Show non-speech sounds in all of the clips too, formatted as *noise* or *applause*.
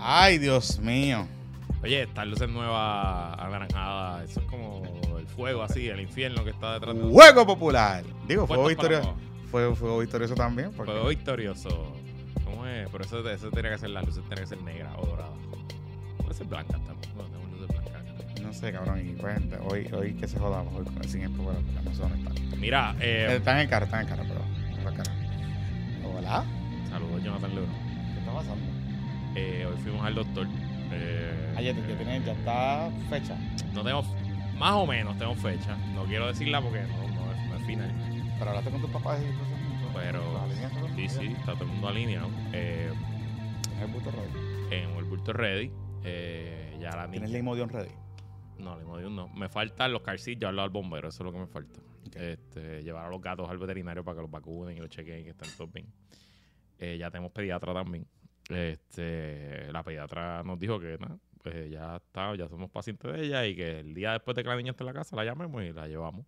Ay, Dios mío. Oye, estas luces nuevas anaranjadas, eso es como el fuego así, el infierno que está detrás de. Juego popular. Digo, fuego victorioso. Fue, fuego victorioso también. porque- Fuego victorioso. ¿Cómo es? Pero eso, eso tiene que ser, las luces tienen que ser negras o doradas. Puede ser blancas también. No, tenemos luces blancas. No sé, cabrón. Y pues, hoy, hoy que se jodamos hoy con el sin esto, pero no sé dónde está. Mira, eh, Está en el carro, está en el carro, pero. Hola. saludos Jonathan Luro. ¿Qué está pasando? Eh, hoy fuimos al doctor. Eh, Ayer ya, tiene, ya está fecha. no tengo, más o menos tengo fecha. No quiero decirla porque no, no es, no es final. Pero hablaste con tus papás y todo eso. Pero ¿Los alineaste con sí, sí, está todo el mundo alineado. Eh, Tienes el busto ready. en el bulto ready. Eh, ya la Tienes Imodium ready. No, Limodium no. Me faltan los car seats, llevarlos al bombero, eso es lo que me falta. Este, llevar a los gatos al veterinario para que los vacunen y los chequen y que estén todos bien. Eh, ya tenemos pediatra también. Este, la pediatra nos dijo que nada, pues ya está, ya somos pacientes de ella y que el día después de que la niña esté en la casa la llamemos y la llevamos.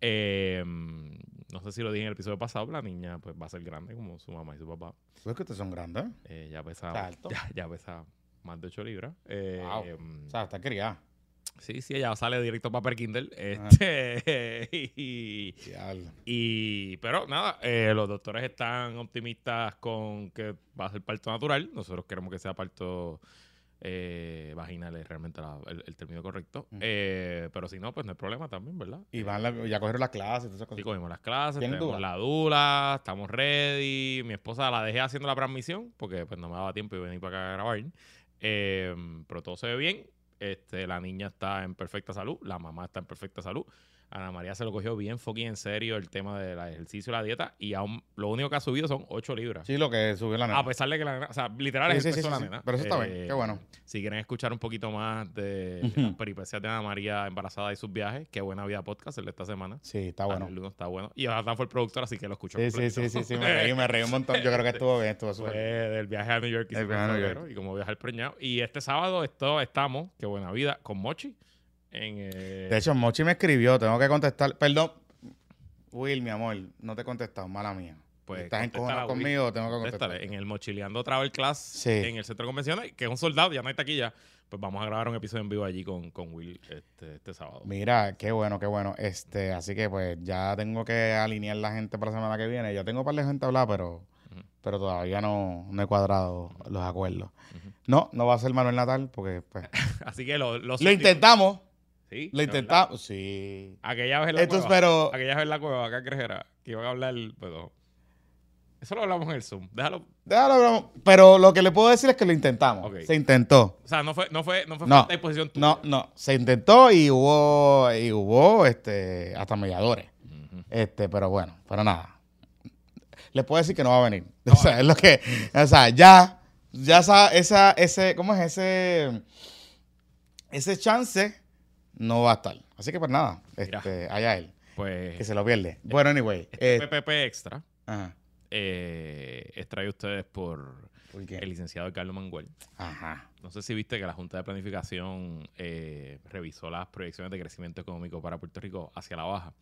Eh, no sé si lo dije en el episodio pasado, la niña pues va a ser grande como su mamá y su papá. ¿Sabes que ustedes son grandes? Eh, ya pesa, ya, *laughs* ya pesa más de 8 libras. Eh, Wow. O sea, está criada. Sí, sí, ella sale directo para Kindle. Ajá. Este, *laughs* y, pero nada, eh, los doctores están optimistas con que va a ser parto natural. Nosotros queremos que sea parto eh, vaginal, es realmente la- el, el término correcto. Eh, pero si no, pues no hay problema también, ¿verdad? Y van la- ya cogieron las clases esas Sí, cosas. cogimos las clases, ¿Tienen tenemos dula? la dula, estamos ready. Mi esposa la dejé haciendo la transmisión porque pues no me daba tiempo y venir para acá a grabar. Eh, pero todo se ve bien. Este, la niña está en perfecta salud, la mamá está en perfecta salud. Ana María se lo cogió bien fucking en serio el tema del ejercicio y la dieta y aún lo único que ha subido son 8 libras. Sí, lo que subió la nena. A pesar de que la nena, o sea, literal es sí, sí, sí, la nena. Pero eso está bien, Eh, qué bueno. Si quieren escuchar un poquito más de las peripecias de Ana María embarazada y sus viajes, qué buena vida podcast el de esta semana. Sí, está bueno. El está bueno. Y Jonathan fue el productor, así que lo escuchó. Sí, sí, sí, sí, sí, *laughs* me reí, me reí un montón. Yo creo que estuvo bien, estuvo súper bien. del viaje a New York y, El viaje a New febrero, y como viaje al preñado. Y este sábado esto, estamos, qué buena vida, con Mochi. En, eh, De hecho, Mochi me escribió, tengo que contestar. Perdón, Will, mi amor, no te he contestado, mala mía. Pues, Estás encojonado Will. conmigo, tengo que contestar. en el Mochileando Travel Class, Sí. en el centro de convenciones, que es un soldado, ya no hay taquilla. Pues vamos a grabar un episodio en vivo allí con, con Will este, este sábado. Mira, qué bueno, qué bueno. Este, así que pues ya tengo que alinear la gente para la semana que viene. Ya tengo un par de gente hablada, pero, pero todavía no, no he cuadrado los acuerdos. No, no va a ser Manuel Natal, porque pues. *laughs* Así que lo, lo, lo intentamos, Sí, lo intentamos. Sí. Aquella vez en la Entonces, cueva. pero. Aquella vez en la cueva, acá en Crejera, que iban a hablar, pero... Eso lo hablamos en el Zoom. Déjalo. Déjalo, pero lo que le puedo decir es que lo intentamos. Se intentó. O sea, no fue, no fue, no fue No. falta de disposición tuya. No, no. Se intentó y hubo, y hubo este, hasta mediadores. Este, pero bueno, pero nada. Le puedo decir que no va a venir. *laughs* o sea, es lo que. O sea, ya. Ya esa, esa, ese. ¿Cómo es ese? Ese chance no va a estar. Así que pues nada. Este, allá él. Pues Que se lo pierde. Bueno, anyway. este eh, PPP Extra ajá. eh, es traído a ustedes por el licenciado Carlos Manguel. Ajá. No sé si viste que la Junta de Planificación eh, revisó las proyecciones de crecimiento económico para Puerto Rico hacia la baja.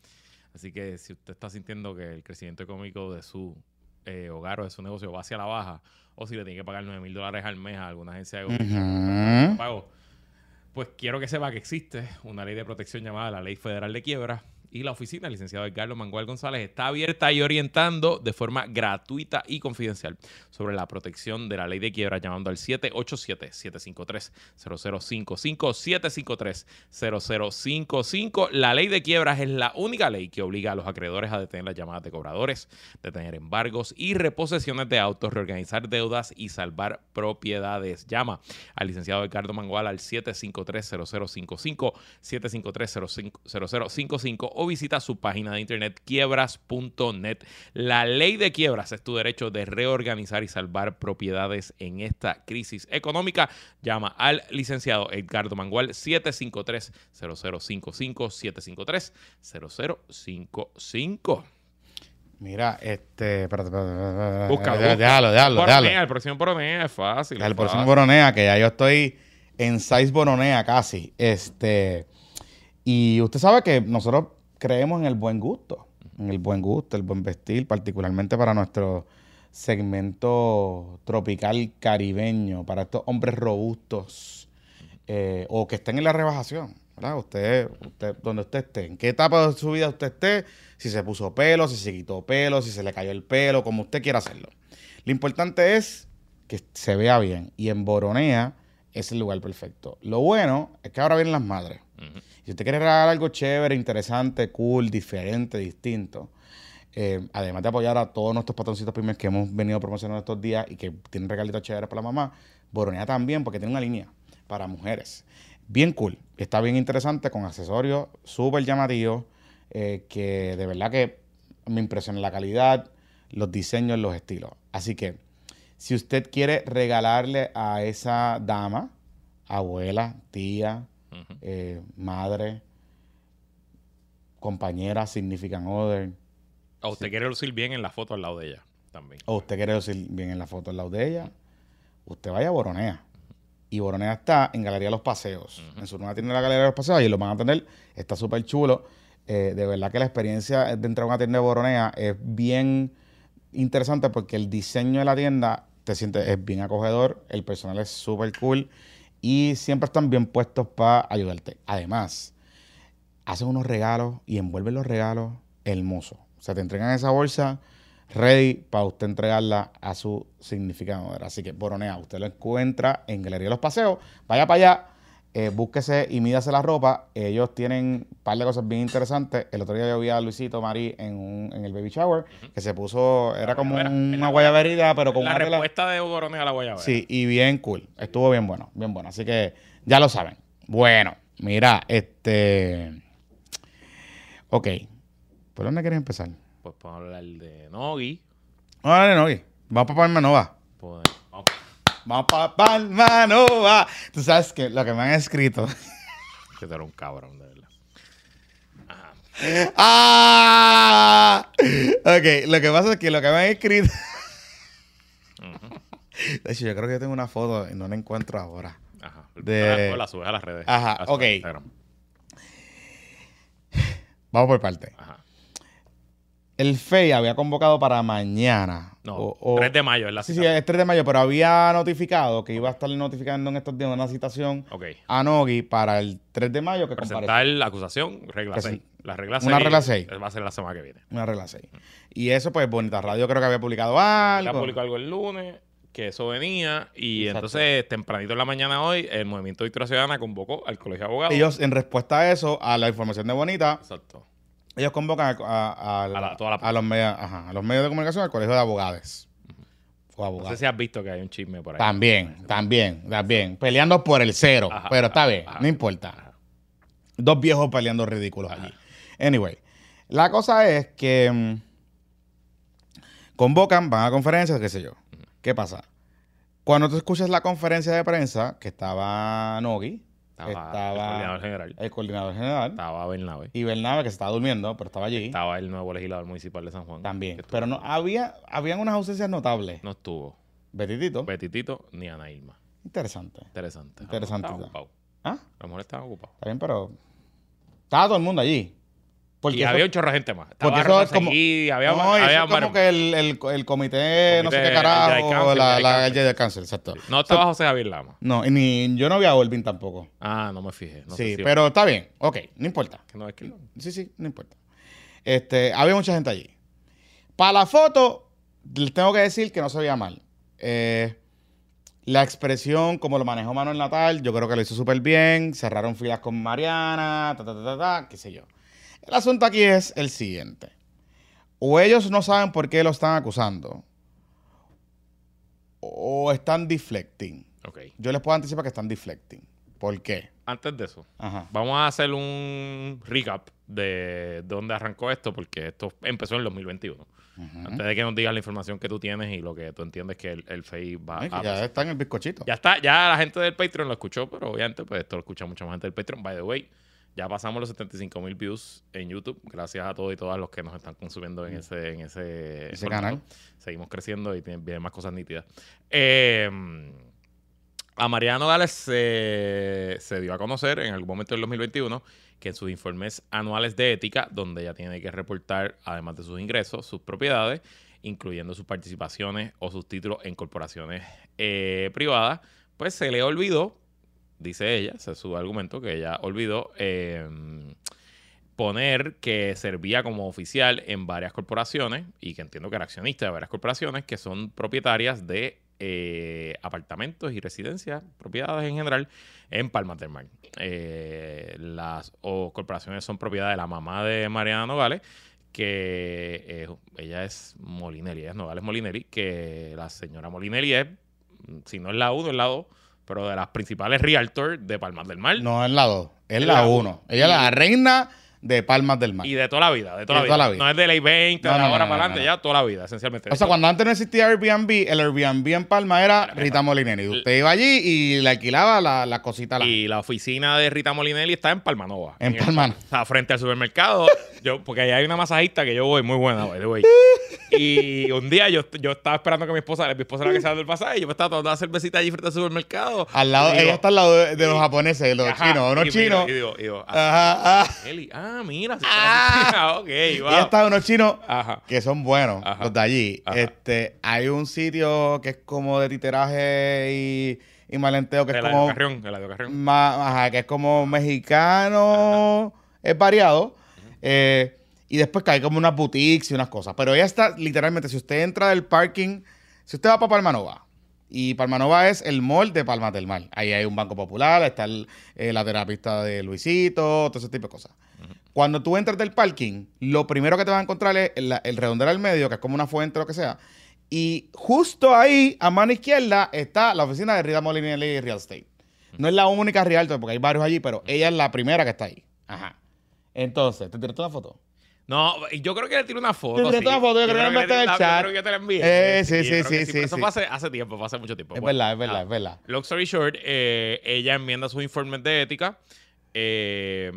Así que si usted está sintiendo que el crecimiento económico de su eh, hogar o de su negocio va hacia la baja, o si le tiene que pagar 9 mil dólares al mes a alguna agencia de gobierno, Ujú. pago, pues quiero que sepa que existe una ley de protección llamada la Ley Federal de Quiebra y la oficina del licenciado Edgardo Mangual González está abierta y orientando de forma gratuita y confidencial sobre la protección de la ley de quiebra llamando al 787-753-0055, 753-0055. La ley de quiebras es la única ley que obliga a los acreedores a detener las llamadas de cobradores, detener embargos y reposesiones de autos, reorganizar deudas y salvar propiedades. Llama al licenciado Ricardo Mangual al 753-0055, 753-0055 o visita su página de internet quiebras.net. La ley de quiebras es tu derecho de reorganizar y salvar propiedades en esta crisis económica. Llama al licenciado Edgardo Mangual 753-0055, 753-0055. Mira, este. Espérate, Busca, déjalo, busca. déjalo, déjalo, Boronea, el próximo Boronea es fácil. El próximo. Boronea, que ya yo estoy en size Boronea casi. Este. Y usted sabe que nosotros creemos en el buen gusto. En el buen gusto, el buen vestir, particularmente para nuestros segmento tropical caribeño para estos hombres robustos eh, o que estén en la rebajación. ¿verdad? Usted, usted, donde usted esté, en qué etapa de su vida usted esté, si se puso pelo, si se quitó pelo, si se le cayó el pelo, como usted quiera hacerlo. Lo importante es que se vea bien. Y en Boronea es el lugar perfecto. Lo bueno es que ahora vienen las madres. Si usted quiere regalar algo chévere, interesante, cool, diferente, distinto, eh, además de apoyar a todos nuestros patroncitos pymes que hemos venido promocionando estos días y que tienen regalitos chéveres para la mamá, Boronea también, porque tiene una línea para mujeres. Bien cool. Está bien interesante, con accesorios súper llamativos, eh, que de verdad que me impresiona la calidad, los diseños, los estilos. Así que, si usted quiere regalarle a esa dama, abuela, tía, Eh, madre, compañera, significant other, O usted quiere lucir bien en la foto al lado de ella también. o usted quiere decir bien en la foto al lado de ella, usted vaya a Boronea. Y Boronea está en Galería Los Paseos. En su nueva tienda de la Galería Los Paseos, ahí lo van a tener. Está súper chulo. Eh, de verdad que la experiencia dentro de una tienda de Boronea es bien interesante porque el diseño de la tienda te sientes, es bien acogedor, el personal es súper cool y siempre están bien puestos para ayudarte. Además, hacen unos regalos y envuelven los regalos hermosos. O sea, te entregan esa bolsa ready para usted entregarla a su significado. Así que Boronea, usted lo encuentra en Galería Los Paseos. Vaya para allá, eh, búsquese y mídase la ropa. Ellos tienen un par de cosas bien interesantes. El otro día yo vi a Luisito Marí en, un- en el baby shower, que se puso, era como una guayaberida, pero con la una tela- respuesta de Boronea a la guayabera. Sí, y bien cool. Estuvo bien bueno, bien bueno. Así que ya lo saben. Bueno, mira, este. Ok. ¿Por dónde quieres empezar? Pues podemos hablar de Nogi. No, dale, no, oye. Vamos para Palma Nova. Pues, vamos. Para Palma Nova. Tú sabes que lo que me han escrito. Que tú eres un cabrón, de verdad. Ajá. ¡Ah! Ok, lo que pasa es que lo que me han escrito. De hecho, yo creo que yo tengo una foto y no la encuentro ahora. Ajá. De- La, subes a las redes. Ajá, ok. Vamos por parte. Ajá. El FEI había convocado para mañana. No, o- o- 3 de mayo es la Sí, cita. sí, es 3 de mayo, pero había notificado que iba a estar notificando en estos días una citación a Nogui para el 3 de mayo que. Presentar la acusación, regla Presen- 6. La regla Una 6 regla seis. Va a ser la semana que viene. Una regla 6. Y eso, pues, Bonita Radio creo que había publicado algo. publicó algo el lunes, que eso venía. Y Exacto. entonces, tempranito en la mañana hoy, el Movimiento Victoria Ciudadana convocó al Colegio de Abogados. Ellos, en respuesta a eso, a la información de Bonita, Exacto. Ellos convocan a, a- a- A la- toda la- a los medios, ajá, a los medios de comunicación al colegio de abogados. O No sé si has visto que hay un chisme por ahí. También, también, también. Peleando por el cero. Ajá, pero está bien, no importa. Dos viejos peleando ridículos allí. Anyway, la cosa es que mm, convocan, van a conferencias, qué sé yo. ¿Qué pasa? Cuando tú escuchas la conferencia de prensa, que estaba Nogi, Estaba, estaba el coordinador general. el coordinador general, Estaba Bernabe. y Bernabe, que se estaba durmiendo, pero estaba allí Estaba el nuevo legislador municipal de San Juan. también. Pero no había, habían unas ausencias notables. No estuvo Betitito, Betitito ni Ana Irma. interesante. Interesante. Interesante. Estaba ocupado. ¿Ah? A lo mejor estaba ocupado. Está bien, pero estaba todo el mundo allí. Porque y eso- había un chorro de gente más. Estaba porque eso es como- Seguí, había, no, y eso había es como que el, el, el comité, no sé Comité qué carajo, Council, la, el Jedi Council, exacto. No estaba José Javier Lama. No, y ni yo no vi a Olvin tampoco. Ah, no me fijé. No sé sí, si- pero está bien, ok, no importa. que no es que- Sí, sí, no importa. Este, había mucha gente allí. Para la foto, les tengo que decir que no se veía mal. Eh, la expresión, como lo manejó Manuel Natal, yo creo que lo hizo súper bien. Cerraron filas con Mariana, ta, ta, ta, ta, ta, qué sé yo. El asunto aquí es el siguiente. O ellos no saben por qué lo están acusando, o están deflecting. Ok. Yo les puedo anticipar que están deflecting. ¿Por qué? Antes de eso, Ajá. vamos a hacer un recap de dónde arrancó esto, porque esto empezó en el 2021. Ujú. Antes de que nos digas la información que tú tienes y lo que tú entiendes que el, el FEI va Ay, a ya está en el bizcochito. Ya está, ya la gente del Patreon lo escuchó, pero obviamente pues esto lo escucha mucha más gente del Patreon. By the way, ya pasamos los 75 mil views en YouTube. Gracias a todos y todas los que nos están consumiendo en ese, en ese, canal. Seguimos creciendo y vienen más cosas nítidas. Eh, a Mariano Gales se, se dio a conocer en algún momento del 2021 que en sus informes anuales de ética, donde ella tiene que reportar, además de sus ingresos, sus propiedades, incluyendo sus participaciones o sus títulos en corporaciones eh, privadas, pues se le olvidó, dice ella, ese es su argumento, que ella olvidó eh, poner que servía como oficial en varias corporaciones y que entiendo que era accionista de varias corporaciones que son propietarias de eh, apartamentos y residencias, propiedades en general, en Palmas del Mar. Eh, las corporaciones son propiedad de la mamá de Mariana Nogales, que ella es Molinelli, es Nogales Molinelli, que la señora Molinelli es, si no es la 1, es la 2, pero de las principales realtors de Palmas del Mar. No es la 2, es Es la la 1. Ella es la reina de Palmas del Mar. Y de toda la vida, de toda, De la, toda vida. la vida. No es de ley 20, No, de no, ahora no, para adelante, ya toda la vida, esencialmente. O sea, cuando antes no existía Airbnb, el Airbnb en Palma era Rita Molinelli. Usted iba allí y le alquilaba la, la cosita. La... Y la oficina de Rita Molinelli está en Palmanova. En el- Palma- O sea, frente al supermercado. *laughs* yo, porque ahí hay una masajista que yo voy muy buena, by the way. *laughs* Y un día yo, yo estaba esperando que mi esposa, mi esposa era la que se del pasaje, y yo me estaba tomando una cervecita allí frente al supermercado. Al lado, Y digo, ella está al lado de, de los japoneses, de los ajá, chinos, unos y chinos. Y digo, y digo, ah, Ajá, ajá. Eli, ah, mira, Ah. *laughs* ah, ok, wow. Ella está unos chinos Ajá. que son buenos, Ajá. los de allí. Este, hay un sitio que es como de titeraje y, y malenteo, que es El como Eladio Carrión, el Carrión. ma- ajá, que es como mexicano, es variado. Eh, y después hay como unas boutiques y unas cosas. Pero ella está literalmente, si usted entra del parking, si usted va para Palmanova, y Palmanova es el mall de Palmas del Mar. Ahí hay un banco popular, está el- eh, la terapista de Luisito, todo ese tipo de cosas. Cuando tú entras del parking, lo primero que te vas a encontrar es el, el redondel al medio, que es como una fuente o lo que sea. Y justo ahí, a mano izquierda, está la oficina de Rita Molinelli Real Estate. No es la única realtor, porque hay varios allí, pero ella es la primera que está ahí. Ajá. Entonces, ¿te tiraste una foto? No, yo creo que le tiré una foto. Te tiraste sí. una foto, yo creo que me enviaste en el yo chat. creo que te la envié. Eh, sí, yo sí, sí, sí, Eso fue hace, tiempo, fue hace mucho tiempo. Es verdad, es verdad, es verdad. Long story short, eh, ella enmienda sus informes de ética. eh,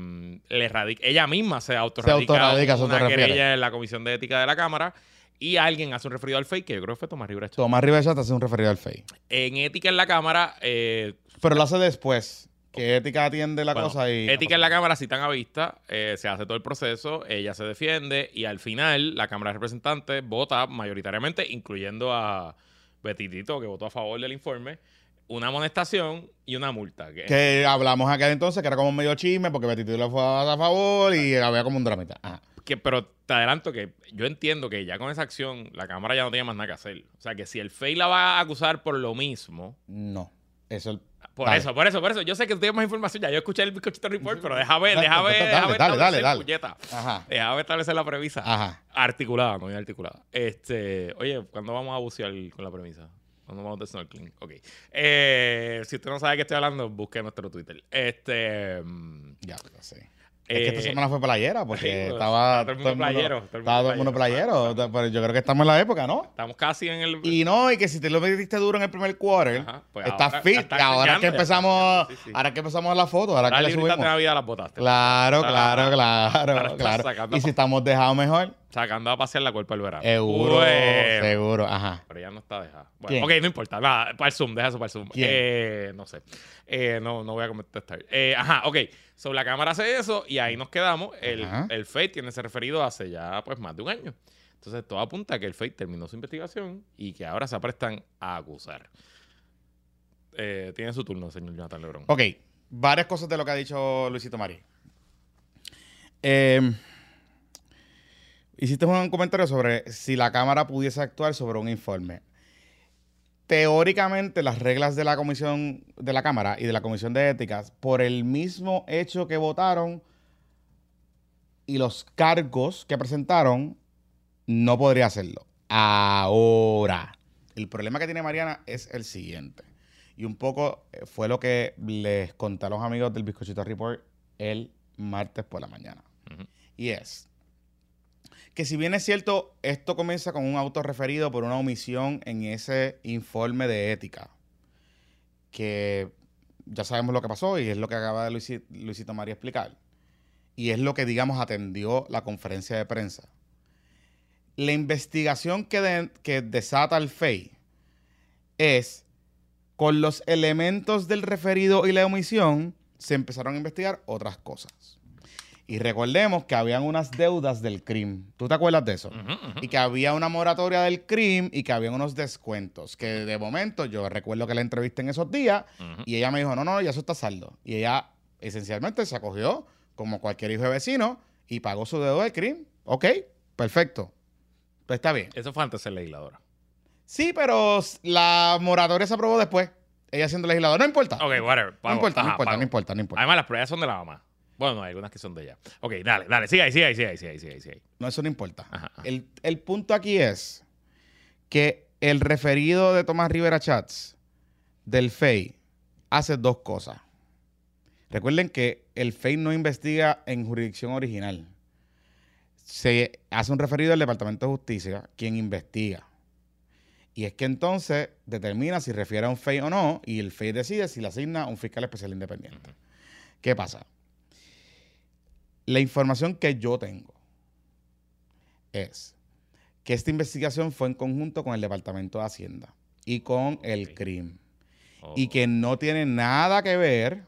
le radica, ella misma se autorradica, autorradica, se una autorrefiere. querella en la comisión de ética de la Cámara y alguien hace un referido al fake, que yo creo que fue Tomás Rivera. Tomás Rivera hace un referido al FEI. En ética en la Cámara, eh, Pero lo hace después. Que Ética atiende la Bueno, cosa y... Ética en la Cámara, si están a vista, eh, se hace todo el proceso, ella se defiende y al final la Cámara de Representantes vota mayoritariamente, incluyendo a Betitito, que votó a favor del informe, una amonestación y una multa. Que, Que hablamos aquel entonces, que era como medio chisme, porque Betty le fue a favor y había como un dramita. Ajá. que- pero te adelanto que yo entiendo que ya con esa acción la Cámara ya no tiene más nada que hacer. O sea, que si el FEI la va a acusar por lo mismo, No. Eso es por Dale. eso, por eso, por eso. Yo sé que tú tienes más información ya. Yo escuché el bizcochito report, *laughs* pero déjame, déjame, déjame dale, dale, dale. puñeta. Ajá. Déjame establecer la premisa. Ajá. Articulada, no bien articulada. Este, oye, ¿cuándo vamos a bucear con la premisa? ¿Cuándo vamos de snorkeling? Ok. Eh, si usted no sabe de qué estoy hablando, busque nuestro Twitter. Este. mm, Ya, lo sé. Es que esta eh, semana fue playera *laughs* porque sí, estaba todo el mundo playero, todo el mundo estaba todo el mundo playero. playero. Pero yo creo que estamos en la época, ¿no? Estamos casi en el. Y no, y que si te lo metiste duro en el primer quarter, Ajá, pues estás ahora fit. está ahora que empezamos, sí, sí. ahora que empezamos la foto, ahora Las que de subimos. Navidad las botaste. Claro, *laughs* Ahora- claro, ahora claro, claro. sacando Y si estamos dejados mejor, Sacando a pasear la cuerpa del verano. seguro, Bueno. seguro, ajá. Pero ya no está dejada. Bueno, ¿Quién? ok, no importa. Nada, para el Zoom, deja eso para el Zoom. ¿Quién? Eh, no sé. Eh, no, no voy a contestar. Eh, ajá, ok. Sobre la cámara hace eso y ahí nos quedamos. El, Ajá. el FATE tiene ese referido hace ya pues más de un año. Entonces todo apunta a que el FATE terminó su investigación y que ahora se aprestan a acusar. Eh, tiene su turno, señor Jonathan Lebron. Ok, varias cosas de lo que ha dicho Luisito Mari. Eh, hiciste un comentario sobre si la Cámara pudiese actuar sobre un informe. Teóricamente, las reglas de la Comisión de la Cámara y de la Comisión de Éticas, por el mismo hecho que votaron y los cargos que presentaron, no podría hacerlo. Ahora, el problema que tiene Mariana es el siguiente. Y un poco eh, fue lo que les conté a los amigos del Bizcochito Report el martes por la mañana. Y es que si bien es cierto, esto comienza con un auto referido por una omisión en ese informe de ética, que ya sabemos lo que pasó y es lo que acaba de Luisi- Luisito María explicar. Y es lo que, digamos, atendió la conferencia de prensa. La investigación que, que desata el FEI es con los elementos del referido y la omisión, se empezaron a investigar otras cosas. Y recordemos que habían unas deudas del CRIM. ¿Tú te acuerdas de eso? Y que había una moratoria del CRIM y que había unos descuentos. Que de momento yo recuerdo que la entrevisté en esos días y ella me dijo, no, no, ya eso está saldo. Y ella esencialmente se acogió como cualquier hijo de vecino y pagó su deuda del CRIM. Ok, perfecto. Pues está bien. Eso fue antes de ser legisladora. Sí, pero la moratoria se aprobó después. Ella siendo legisladora. No importa. Ok, whatever. no importa, no importa, pago. no importa, no importa. Además, las pruebas son de la mamá. Bueno, no, hay algunas que son de ella. Ok, dale, dale. Sigue ahí, sigue ahí, sigue ahí, sigue ahí, sigue ahí, sigue ahí. No, eso no importa. Ajá, ajá. El, el punto aquí es que el referido de Tomás Rivera Chats del FEI hace dos cosas. Recuerden que el FEI no investiga en jurisdicción original. Se hace un referido al Departamento de Justicia, quien investiga. Y es que entonces determina si refiere a un FEI o no, y el FEI decide si le asigna a un fiscal especial independiente. ¿Qué pasa? La información que yo tengo es que esta investigación fue en conjunto con el Departamento de Hacienda y con el. CRIM. Oh, Y que no tiene nada que ver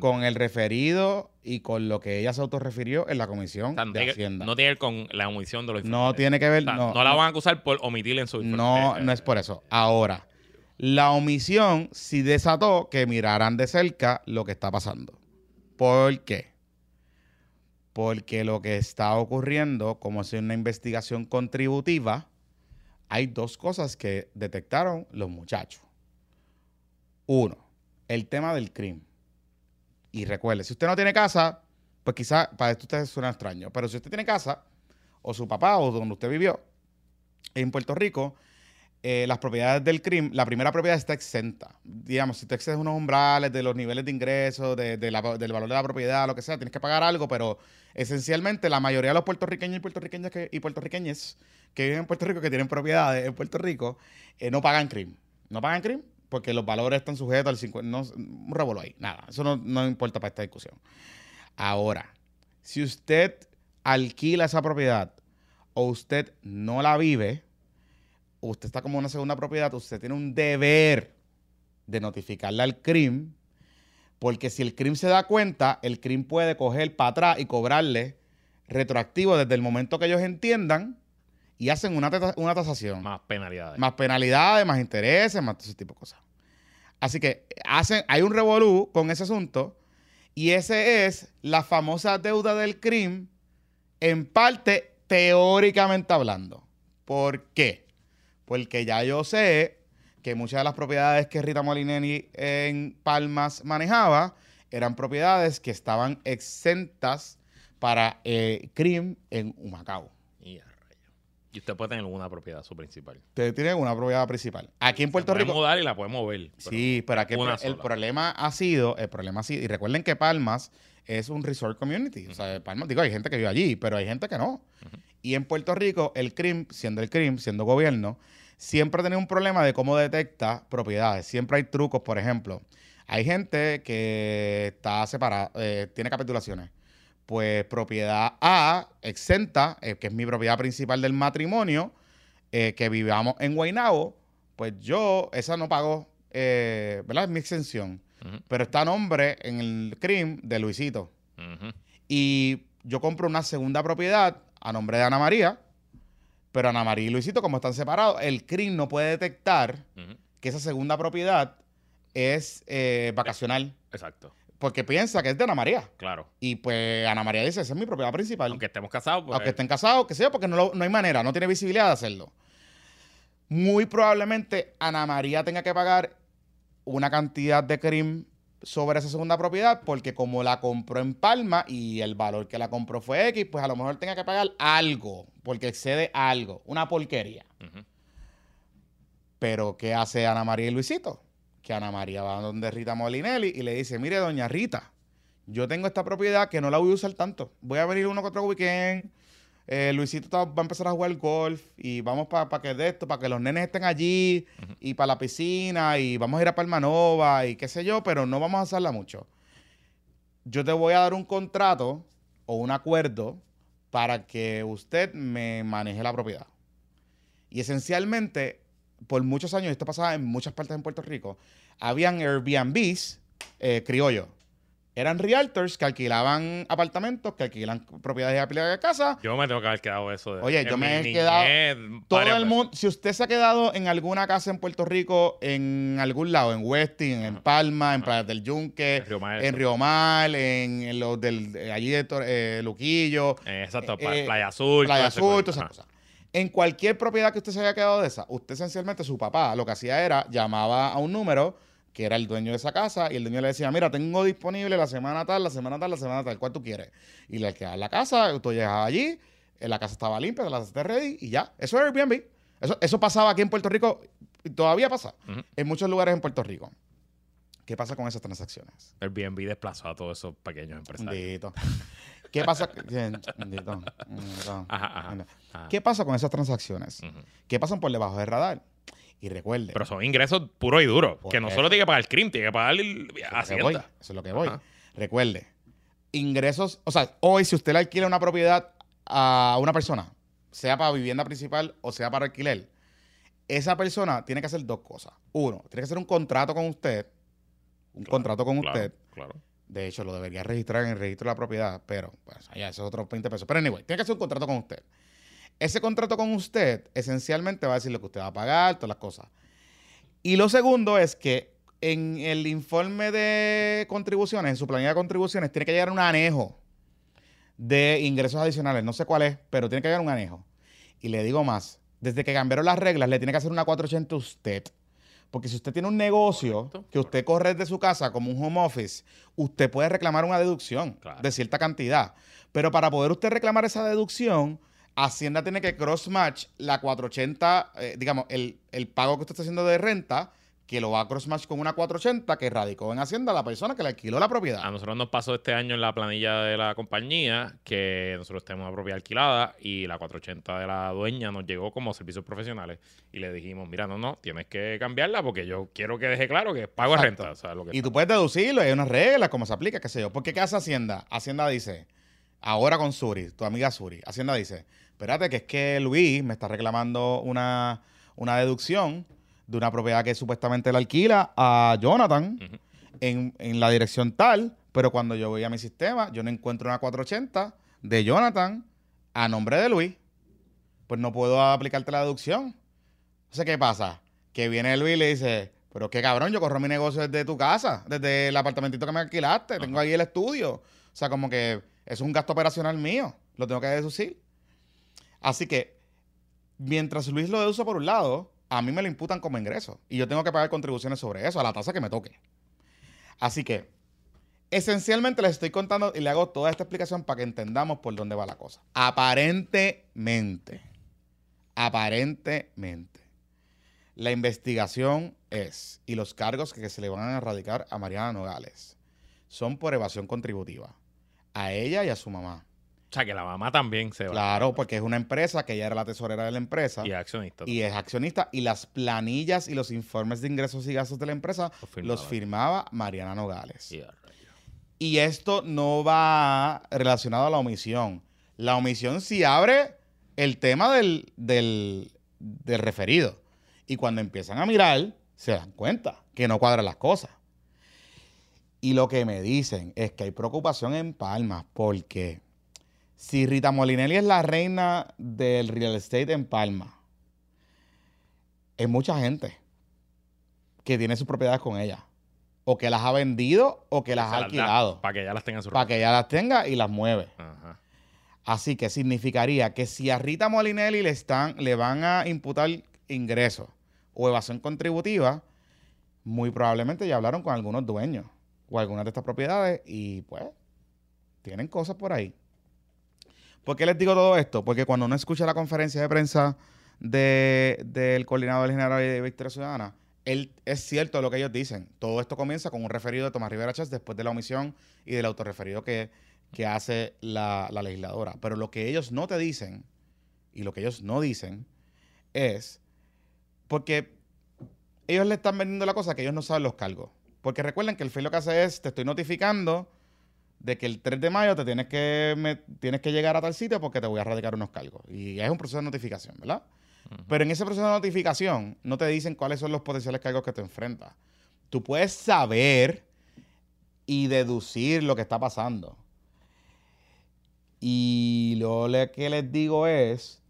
con el referido y con lo que ella se autorrefirió en la Comisión O sea, no de que- Hacienda. no tiene que ver con la omisión de los No informes. tiene que ver, O sea, no, no la van a acusar por omitir en su informe. no, Eh, no es por eso. Ahora, la omisión sí desató que miraran de cerca lo que está pasando. ¿Por qué? Porque lo que está ocurriendo, como es una investigación contributiva, hay dos cosas que detectaron los muchachos. Uno, el tema del crimen. Y recuerde, si usted no tiene casa, pues quizás para esto usted suena extraño, pero si usted tiene casa, o su papá, o donde usted vivió, en Puerto Rico, eh, las propiedades del crimen, la primera propiedad está exenta. Digamos, si tú excedes unos umbrales de los niveles de ingresos, de, de del valor de la propiedad, lo que sea, tienes que pagar algo, pero esencialmente la mayoría de los puertorriqueños y puertorriqueñas que, y puertorriqueñas que viven en Puerto Rico, que tienen propiedades en Puerto Rico, eh, no pagan crimen. No pagan crimen porque los valores están sujetos al 50, no, un revuelo ahí, nada, eso no, no importa para esta discusión. Ahora, si usted alquila esa propiedad o usted no la vive, usted está como una segunda propiedad, usted tiene un deber de notificarle al CRIM, porque si el CRIM se da cuenta, el CRIM puede coger para atrás y cobrarle retroactivo desde el momento que ellos entiendan y hacen una, una tasación. Más penalidades. Más penalidades, más intereses, más todo ese tipo de cosas. Así que hacen, hay un revolú con ese asunto y ese es la famosa deuda del CRIM, en parte teóricamente hablando. ¿Por qué? Porque ya yo sé que muchas de las propiedades que Rita Molinelli en Palmas manejaba eran propiedades que estaban exentas para eh, CRIM en Humacao. Y, usted puede tener una propiedad, su principal. Usted tiene una propiedad principal. Aquí en Puerto Se puede Rico. mudar y la podemos ver. pero Sí, pero aquí el, problema ha sido, el problema ha sido, y recuerden que Palmas es un resort community. O sea, Palmas, digo, hay gente que vive allí, pero hay gente que no. Y en Puerto Rico, el CRIM, siendo el CRIM, siendo gobierno, siempre ha tenido un problema de cómo detecta propiedades. Siempre hay trucos, por ejemplo. Hay gente que está separada, eh, tiene capitulaciones. Pues propiedad A, exenta, eh, que es mi propiedad principal del matrimonio, eh, que vivamos en Guaynabo, pues yo, esa no pago, eh, ¿verdad? Es mi exención. Pero está a nombre en el CRIM de Luisito. Y yo compro una segunda propiedad a nombre de Ana María, pero Ana María y Luisito, como están separados, el CRIM no puede detectar que esa segunda propiedad es eh, vacacional, Exacto, porque piensa que es de Ana María. claro. Y pues Ana María dice, esa es mi propiedad principal. Aunque estemos casados, pues, Aunque estén casados, que sea, porque no, lo- no hay manera, no tiene visibilidad de hacerlo. Muy probablemente Ana María tenga que pagar una cantidad de CRIM sobre esa segunda propiedad, porque como la compró en Palma y el valor que la compró fue X, pues a lo mejor tenga que pagar algo, porque excede algo, una porquería. Pero, ¿qué hace Ana María y Luisito? Que Ana María va donde Rita Molinelli y le dice, mire, doña Rita, yo tengo esta propiedad que no la voy a usar tanto. Voy a venir uno que otro weekend. Eh, Luisito va a empezar a jugar golf y vamos para que de esto, para que los nenes estén allí y para la piscina y vamos a ir a Palmanova y qué sé yo, pero no vamos a usarla mucho. Yo te voy a dar un contrato o un acuerdo para que usted me maneje la propiedad. Y esencialmente, por muchos años, esto pasaba en muchas partes en Puerto Rico, habían Airbnbs eh, criollos eran realtors que alquilaban apartamentos, que alquilan propiedades de casa. Yo me tengo que haber quedado eso. De, Oye, yo me he quedado- Todo el mundo, si usted se ha quedado en alguna casa en Puerto Rico, en algún lado, en Westin, en. Palma, en. Playa del Yunque, En Río Maestro. en Río Mar, en, en los del eh, allí de eh, Luquillo, Eh, exacto, eh, Playa Azul. Playa Azul, todas esas cosas. En cualquier propiedad que usted se haya quedado de esa, usted esencialmente, su papá, lo que hacía era, llamaba a un número que era el dueño de esa casa y el dueño le decía, mira, tengo disponible la semana tal, la semana tal, la semana tal, ¿cuál tú quieres? Y le alquilaba la casa, tú llegabas allí, eh, la casa estaba limpia, la casa ready y ya. Eso era Airbnb. Eso, eso pasaba aquí en Puerto Rico y todavía pasa en muchos lugares en Puerto Rico. ¿Qué pasa con esas transacciones? Airbnb desplazó a todos esos pequeños empresarios. ¿Qué pasa? *laughs* ¿Qué pasa con esas transacciones? ¿Qué pasan por debajo del radar? Y recuerde, Pero son ingresos puros y duros. Que no eso. solo tiene que pagar el crimen, tiene que pagar el eso es voy. Eso es lo que voy. Ajá. Recuerde, ingresos, o sea, hoy si usted le alquila una propiedad a una persona, sea para vivienda principal o sea para alquiler, esa persona tiene que hacer dos cosas. Uno, tiene que hacer un contrato con usted, un Claro, contrato con Claro, usted. claro. De hecho, lo debería registrar en el registro de la propiedad, pero pues allá esos otros 20 pesos. Pero anyway, tiene que hacer un contrato con usted. Ese contrato con usted esencialmente va a decir lo que usted va a pagar, todas las cosas. Y lo segundo es que en el informe de contribuciones, en su planilla de contribuciones, tiene que llegar un anejo de ingresos adicionales. No sé cuál es, pero tiene que llegar un anejo. Y le digo más, desde que cambiaron las reglas, le tiene que hacer una 480 a usted. Porque si usted tiene un negocio Correcto, que usted corre desde su casa como un home office, usted puede reclamar una deducción Claro. de cierta cantidad. Pero para poder usted reclamar esa deducción, Hacienda tiene que cross-match la 480, eh, digamos, el, el pago que usted está haciendo de renta, que lo va a cross-match con una 480 que radicó en Hacienda la persona que le alquiló la propiedad. A nosotros nos pasó este año en la planilla de la compañía que nosotros tenemos una propiedad alquilada y la 480 de la dueña nos llegó como servicios profesionales y le dijimos, mira, no, no, tienes que cambiarla porque yo quiero que deje claro que pago Exacto. renta. O sea, lo que Y tú puedes deducirlo, hay unas reglas, cómo se aplica, qué sé yo. Porque ¿qué hace Hacienda? Hacienda dice, ahora con Suri, tu amiga Suri, Hacienda dice, espérate que es que Luis me está reclamando una, una deducción de una propiedad que supuestamente le alquila a Jonathan en, en la dirección tal, pero cuando yo voy a mi sistema, yo no encuentro una 480 de Jonathan a nombre de Luis. Pues no puedo aplicarte la deducción. O sea, ¿qué pasa? Que viene Luis y le dice, pero qué cabrón, yo corro mi negocio desde tu casa, desde el apartamentito que me alquilaste, tengo ahí el estudio. O sea, como que eso es un gasto operacional mío, lo tengo que deducir. Así que, mientras Luis lo deduce por un lado, a mí me lo imputan como ingreso y yo tengo que pagar contribuciones sobre eso, a la tasa que me toque. Así que, esencialmente les estoy contando y le hago toda esta explicación para que entendamos por dónde va la cosa. Aparentemente, aparentemente, la investigación es, y los cargos que se le van a erradicar a Mariana Nogales, son por evasión contributiva. A ella y a su mamá. O sea, que la mamá también se va. Claro, porque es una empresa que ella era la tesorera de la empresa Y es accionista. y es accionista y las planillas y los informes de ingresos y gastos de la empresa Los firmaba. los firmaba Mariana Nogales. Y esto no va relacionado a la omisión. La omisión sí abre el tema del, del, del referido. Y cuando empiezan a mirar, se dan cuenta que no cuadran las cosas. Y lo que me dicen es que hay preocupación en Palma porque si Rita Molinelli es la reina del real estate en Palma, hay mucha gente que tiene sus propiedades con ella. O que las ha vendido o que las ha alquilado. Para que ella las tenga en su Para que ella las tenga y las mueve. Ajá. Así que significaría que si a Rita Molinelli le, están, le van a imputar ingresos o evasión contributiva, muy probablemente ya hablaron con algunos dueños o algunas de estas propiedades y pues tienen cosas por ahí. ¿Por qué les digo todo esto? Porque cuando uno escucha la conferencia de prensa de- del coordinador general de Victoria Ciudadana, él, es cierto lo que ellos dicen. Todo esto comienza con un referido de Tomás Rivera Chávez después de la omisión y del autorreferido que, que hace la, la legisladora. Pero lo que ellos no te dicen y lo que ellos no dicen es porque ellos le están vendiendo la cosa que ellos no saben los cargos. Porque recuerden que el FEI lo que hace es, te estoy notificando de que el 3 de mayo te tienes que, me- tienes que llegar a tal sitio porque te voy a radicar unos cargos. Y es un proceso de notificación, ¿verdad? Pero en ese proceso de notificación no te dicen cuáles son los potenciales cargos que te enfrentas. Tú puedes saber y deducir lo que está pasando. Y lo que les digo es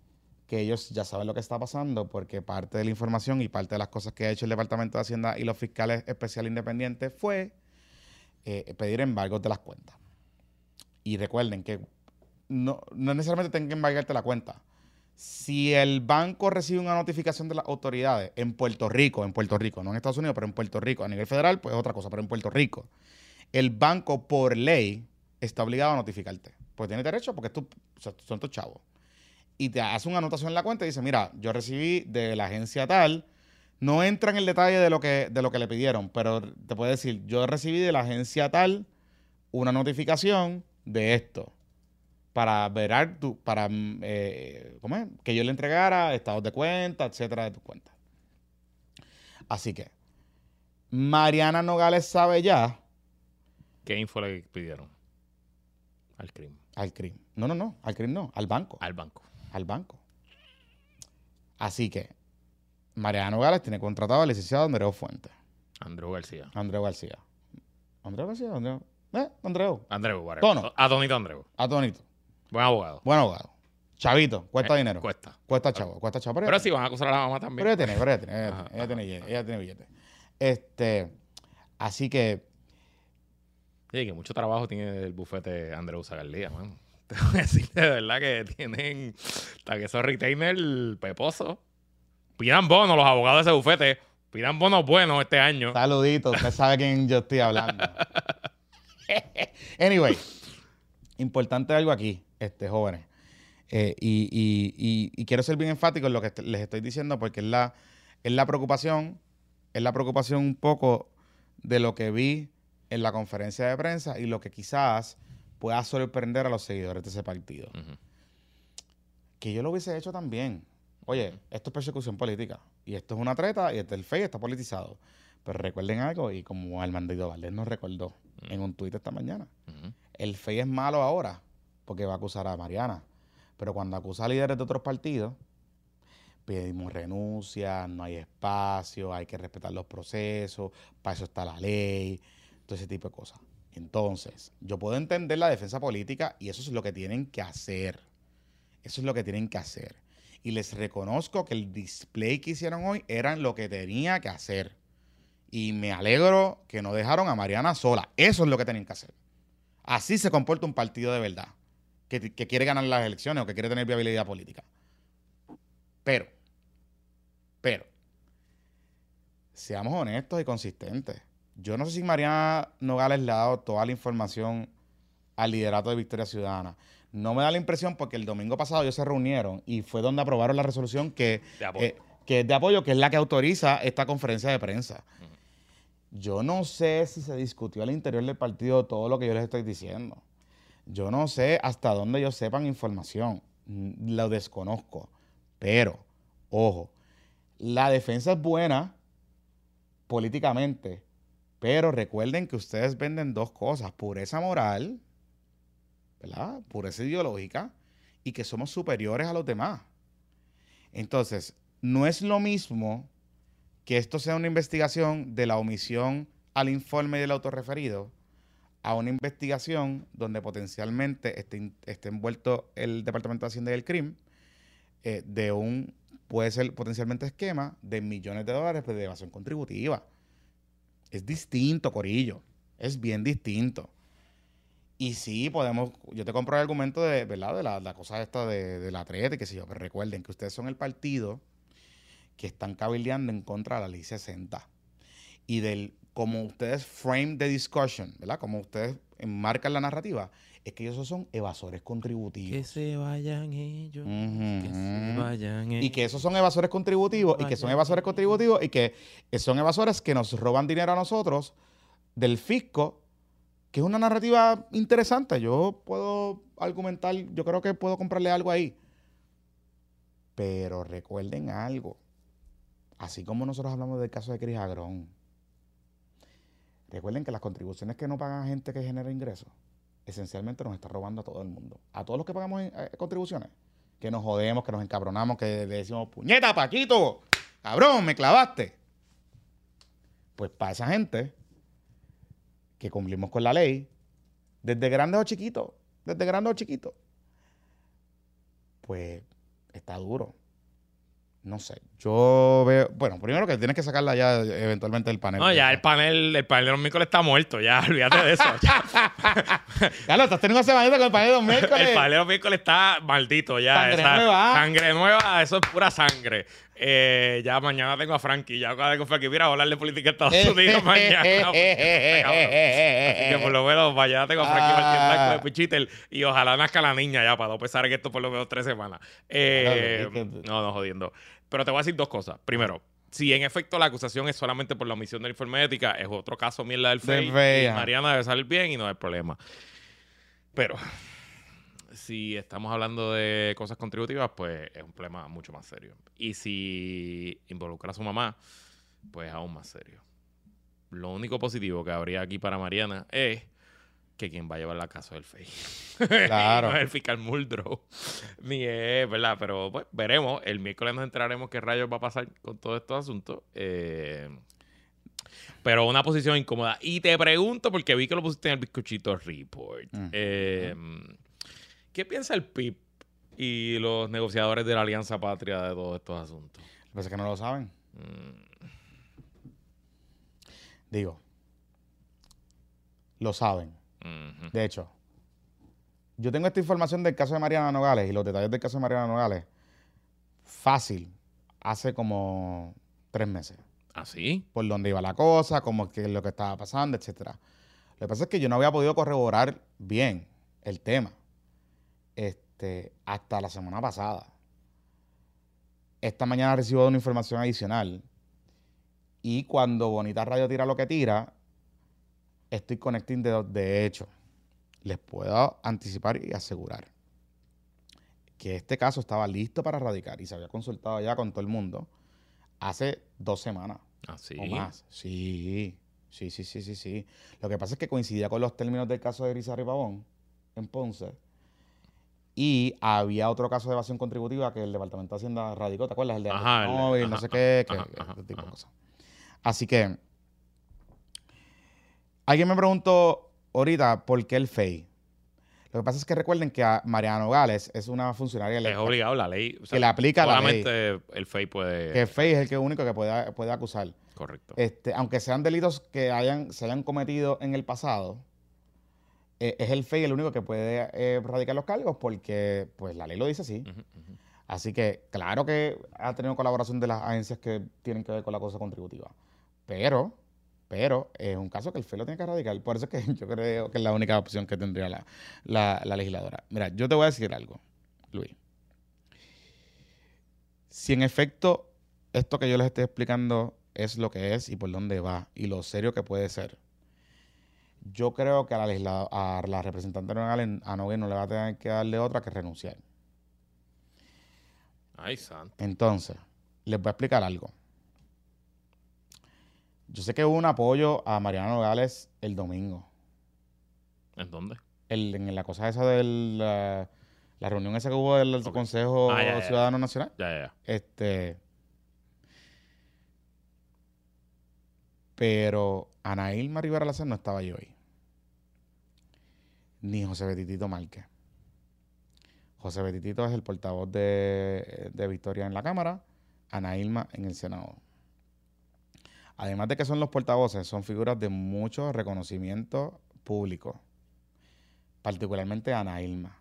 que ellos ya saben lo que está pasando porque parte de la información y parte de las cosas que ha hecho el Departamento de Hacienda y los fiscales especiales independientes fue eh, pedir embargos de las cuentas. Y recuerden que no, no necesariamente tienen que embargarte la cuenta. Si el banco recibe una notificación de las autoridades en Puerto Rico, en Puerto Rico, no en Estados Unidos, pero en Puerto Rico, a nivel federal, pues es otra cosa, pero en Puerto Rico, el banco por ley está obligado a notificarte. Pues tiene derecho porque sea, son tus chavos. Y te hace una anotación en la cuenta y dice, mira, yo recibí de la agencia tal, no entra en el detalle de lo que, de lo que le pidieron, pero te puede decir, yo recibí de la agencia tal una notificación de esto para verar tu, para mm, eh, ¿cómo es? que yo le entregara estados de cuenta, etcétera, de tus cuentas. Así que Mariana Nogales sabe ya ¿Qué info le pidieron? Al crimen. al CRIM. No, no, no, al CRIM no, al banco. Al banco. al banco. Así que Mariana Nogales tiene contratado al licenciado Andreu Fuentes. Andreu García. Andreu García. Andreu García, Andreu. Eh, Andreu. Andreu, whatever. Tono. Adonito Andreu. Atonito. Buen abogado. Buen abogado. Chavito. Cuesta Eh, dinero. Cuesta. Cuesta chavo. Cuesta chavo. Pero sí, van a acusar a la mamá también. Pero ella tiene, pero ella tiene. *laughs* Ella, Ajá, tiene, ella ajá. tiene billete. Ella tiene billete. Este. Así que. Sí, que mucho trabajo tiene el bufete Andreu Zagaldía, man. *laughs* Te voy a decir de verdad que tienen hasta que esos retainers peposos. Pidan bonos los abogados de ese bufete. Pidan bonos buenos este año. Saludito. Usted sabe *laughs* quién yo estoy hablando. anyway. Importante algo aquí, este, jóvenes. Eh, y, y- y- y quiero ser bien enfático en lo que les estoy diciendo porque es la, es la preocupación, es la preocupación un poco de lo que vi en la conferencia de prensa y lo que quizás pueda sorprender a los seguidores de ese partido. Que yo lo hubiese hecho también. Oye, esto es persecución política. Y esto es una treta y este, el FEI está politizado. Pero recuerden algo, y como Armandito Valdés nos recordó en un tuit esta mañana, Ujú. el FEI es malo ahora porque va a acusar a Mariana. Pero cuando acusa a líderes de otros partidos, pedimos renuncia, no hay espacio, hay que respetar los procesos, para eso está la ley, todo ese tipo de cosas. Entonces, yo puedo entender la defensa política y eso es lo que tienen que hacer. Eso es lo que tienen que hacer. Y les reconozco que el display que hicieron hoy eran lo que tenía que hacer. Y me alegro que no dejaron a Mariana sola. Eso es lo que tenían que hacer. Así se comporta un partido de verdad, que, que quiere ganar las elecciones o que quiere tener viabilidad política. Pero, pero, seamos honestos y consistentes. Yo no sé si Mariana Nogales le ha dado toda la información al liderato de Victoria Ciudadana. No me da la impresión porque el domingo pasado ellos se reunieron y fue donde aprobaron la resolución que, eh, que es de apoyo, que es la que autoriza esta conferencia de prensa. Yo no sé si se discutió al interior del partido todo lo que yo les estoy diciendo. Yo no sé hasta dónde ellos sepan información. Mm, Lo desconozco. Pero, ojo, la defensa es buena políticamente. Pero recuerden que ustedes venden dos cosas: pureza moral, ¿verdad? Pureza ideológica y que somos superiores a los demás. Entonces, no es lo mismo que esto sea una investigación de la omisión al informe del autorreferido a una investigación donde potencialmente esté, esté envuelto el Departamento de Hacienda y el CRIM eh, de un, puede ser potencialmente esquema de millones de dólares de evasión contributiva. Es distinto, Corillo. Es bien distinto. Y sí, podemos, yo te compro el argumento de, ¿verdad? De la, la cosa esta de, de la treta y qué sé yo, pero recuerden que ustedes son el partido que están cabildeando en contra de la ley 60. Y del, como ustedes frame the discussion, ¿verdad? Como ustedes enmarcan la narrativa, es que ellos son evasores contributivos. Que se vayan ellos. Que se vayan ellos. Y que esos son evasores contributivos y que son evasores contributivos y que son evasores que nos roban dinero a nosotros del fisco, que es una narrativa interesante. Yo puedo argumentar, yo creo que puedo comprarle algo ahí. Pero recuerden algo. Así como nosotros hablamos del caso de Cris Agrón, recuerden que las contribuciones que no pagan gente que genera ingresos, esencialmente nos está robando a todo el mundo. A todos los que pagamos eh, contribuciones que nos jodemos, que nos encabronamos, que le decimos, puñeta, Paquito, cabrón, me clavaste. Pues para esa gente que cumplimos con la ley, desde grandes o chiquitos, desde grandes o chiquitos, pues está duro. No sé. Yo veo. Bueno, primero que tienes que sacarla ya eventualmente del panel. No, ya el panel, el panel de los miércoles está muerto, ya, *laughs* olvídate de eso. *laughs* Ya. Carlos, estás teniendo semanita con el panel de los miércoles. El panel de los miércoles está maldito ya. Sangre esa- nueva. Sangre nueva, eso es pura sangre. Eh, ya mañana tengo a Frankie, ya acabo de con Frankie. Mira, a hablar de política de Estados Unidos *laughs* mañana. Así que por lo menos mañana tengo a Frankie Ah. Blanco de Pichitel y ojalá nazca la niña ya para no pensar en esto por lo menos tres semanas. Eh, no, no, jodiendo. Pero te voy a decir dos cosas. Primero, si en efecto la acusación es solamente por la omisión de la informe ética, es otro caso mierda del FEI. Mariana debe salir bien y no hay problema. Pero si estamos hablando de cosas contributivas, pues es un problema mucho más serio. Y si involucra a su mamá, pues aún más serio. Lo único positivo que habría aquí para Mariana es que quien va a llevar la casa es el FEI. *laughs* Claro. no es el fiscal Muldrow. *laughs* Ni es, ¿verdad? Pero pues veremos. El miércoles nos enteraremos qué rayos va a pasar con todos estos asuntos. Eh, pero una posición incómoda. Y te pregunto, porque vi que lo pusiste en el bizcochito report. Mm. Eh, ¿Qué piensa el PIB y los negociadores de la Alianza Patria de todos estos asuntos? Lo que pasa es que no lo saben. Mm, Digo, lo saben. De hecho, yo tengo esta información del caso de Mariana Nogales y los detalles del caso de Mariana Nogales fácil, hace como tres meses. ¿Así? Por dónde iba la cosa, cómo que lo que estaba pasando, etcétera. Lo que pasa es que yo no había podido corroborar bien el tema este, hasta la semana pasada. Esta mañana recibo una información adicional y cuando Bonita Radio tira lo que tira, estoy connecting de, de hecho. Les puedo anticipar y asegurar que este caso estaba listo para radicar y se había consultado ya con todo el mundo hace dos semanas ¿Así? o más. Sí, sí, sí, sí, sí, sí. Lo que pasa es que coincidía con los términos del caso de Grisar y Pavón en Ponce. Y había otro caso de evasión contributiva que el Departamento de Hacienda radicó, ¿te acuerdas? El de Ajá, el móvil, no sé qué, ajá, que- este tipo de cosas. Así que, alguien me preguntó ahorita por qué el FEI. Lo que pasa es que recuerden que a Mariana Nogales es una funcionaria Es electa obligado la ley. o sea, que le aplica la ley. solamente el FEI puede. Que el FEI es el que único que puede, puede acusar. Correcto. Este, aunque sean delitos que hayan, se hayan cometido en el pasado, eh, es el FEI el único que puede eh, radicar los cargos porque pues la ley lo dice así. Así que claro que ha tenido colaboración de las agencias que tienen que ver con la cosa contributiva. Pero, pero es un caso que el FEI lo tiene que radicar. Por eso es que *laughs* yo creo que es la única opción que tendría la, la- la legisladora. Mira, yo te voy a decir algo, Luis. Si en efecto esto que yo les estoy explicando es lo que es y por dónde va y lo serio que puede ser, yo creo que a la, a la representante nacional a Noguer no le va a tener que darle otra que renunciar. Ay, santo. Entonces, les voy a explicar algo. Yo sé que hubo un apoyo a Mariano Nogales el domingo. ¿En dónde? El- en la cosa esa de la, la reunión esa que hubo del Ok. Consejo Ah, ya, ya. Ciudadano Nacional. Ya, ya. Este. Pero Ana Irma Rivera Lazar no estaba allí hoy. Ni José Betitito Márquez. José Betitito es el portavoz de, de Victoria en la Cámara, Ana Irma en el Senado. Además de que son los portavoces, son figuras de mucho reconocimiento público. Particularmente Ana Irma.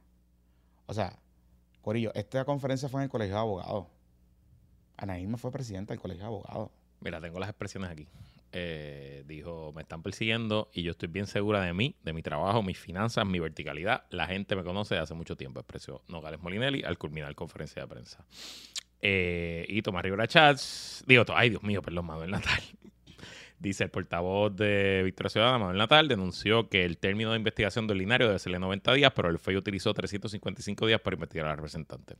O sea, Corillo, esta conferencia fue en el Colegio de Abogados. Ana Irma fue presidenta del Colegio de Abogados. Mira, tengo las expresiones aquí. Eh, dijo, me están persiguiendo y yo estoy bien segura de mí, de mi trabajo, mis finanzas, mi verticalidad. La gente me conoce de hace mucho tiempo, expresó Nogales Molinelli al culminar conferencia de prensa. Eh, y Tomás Rivera Chats, digo, ay Dios mío, perdón, Manuel Natal. Dice el portavoz de Victoria Ciudadana, Manuel Natal, denunció que el término de investigación del linario debe ser de 90 días, pero el FEI utilizó 355 días para investigar a la representante.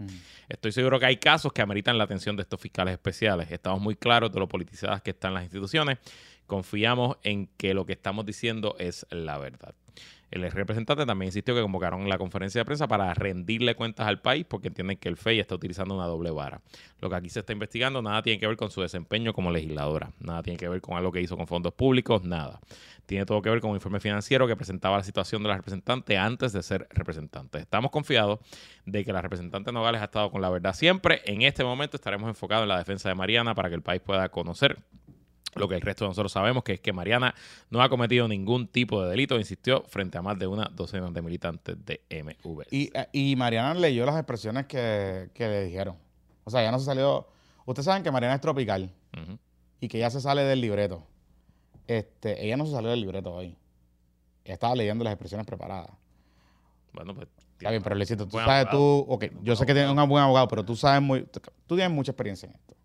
Estoy seguro que hay casos que ameritan la atención de estos fiscales especiales. Estamos muy claros de lo politizadas que están las instituciones. Confiamos en que lo que estamos diciendo es la verdad. El representante también insistió que convocaron la conferencia de prensa para rendirle cuentas al país porque entienden que el FEI está utilizando una doble vara. Lo que aquí se está investigando nada tiene que ver con su desempeño como legisladora, nada tiene que ver con algo que hizo con fondos públicos, nada. Tiene todo que ver con un informe financiero que presentaba la situación de la representante antes de ser representante. Estamos confiados de que la representante Nogales ha estado con la verdad siempre. En este momento estaremos enfocados en la defensa de Mariana para que el país pueda conocer lo que el resto de nosotros sabemos, que es que Mariana no ha cometido ningún tipo de delito, insistió, frente a más de una docena de militantes de MV. Y, eh, y Mariana leyó las expresiones que, que le dijeron. O sea, ya no se salió. Ustedes saben que Mariana es tropical y que ella se sale del libreto. Este, ella no se salió del libreto hoy. Ella estaba leyendo las expresiones preparadas. Bueno, pues. Está bien, pero Luisito, tú sabes, abogado. tú, ok, yo sé que tienes un buen abogado, pero tú sabes muy, tú tienes mucha experiencia en esto.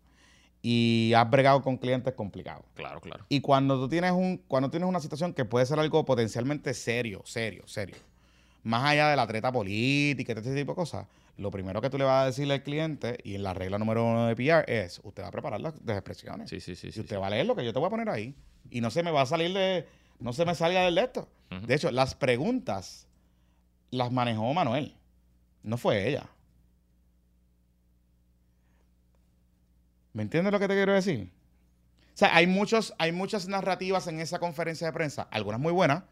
Y has bregado con clientes complicados. Claro, claro. Y cuando tú tienes un, cuando tienes una situación que puede ser algo potencialmente serio, serio, serio, más allá de la treta política este tipo de cosas, lo primero que tú le vas a decirle al cliente, y en la regla número uno de PR, es usted va a preparar las, las expresiones. Sí, sí, sí. y sí, usted sí. va a leer lo que yo te voy a poner ahí. Y no se me va a salir de, no se me salga del de esto. De hecho, las preguntas las manejó Manuel. No fue ella. ¿Me entiendes lo que te quiero decir? O sea, hay, muchos, hay muchas narrativas en esa conferencia de prensa, algunas muy buenas,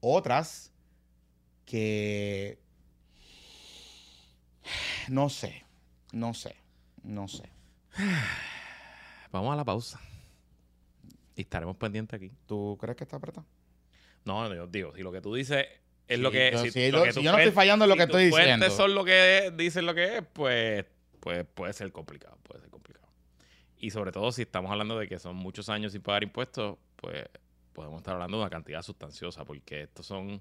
otras que no sé, no sé, no sé. Vamos a la pausa. Y estaremos pendientes aquí. ¿Tú crees que está apretado? No, no, yo digo, si lo que tú dices es Sí, lo que. si, si lo lo- que si tus yo no estoy fallando en lo si que estoy fuentes diciendo. son lo que dicen lo que es, pues, pues puede ser complicado. Puede ser complicado. Y sobre todo si estamos hablando de que son muchos años sin pagar impuestos, pues podemos estar hablando de una cantidad sustanciosa, porque estos son.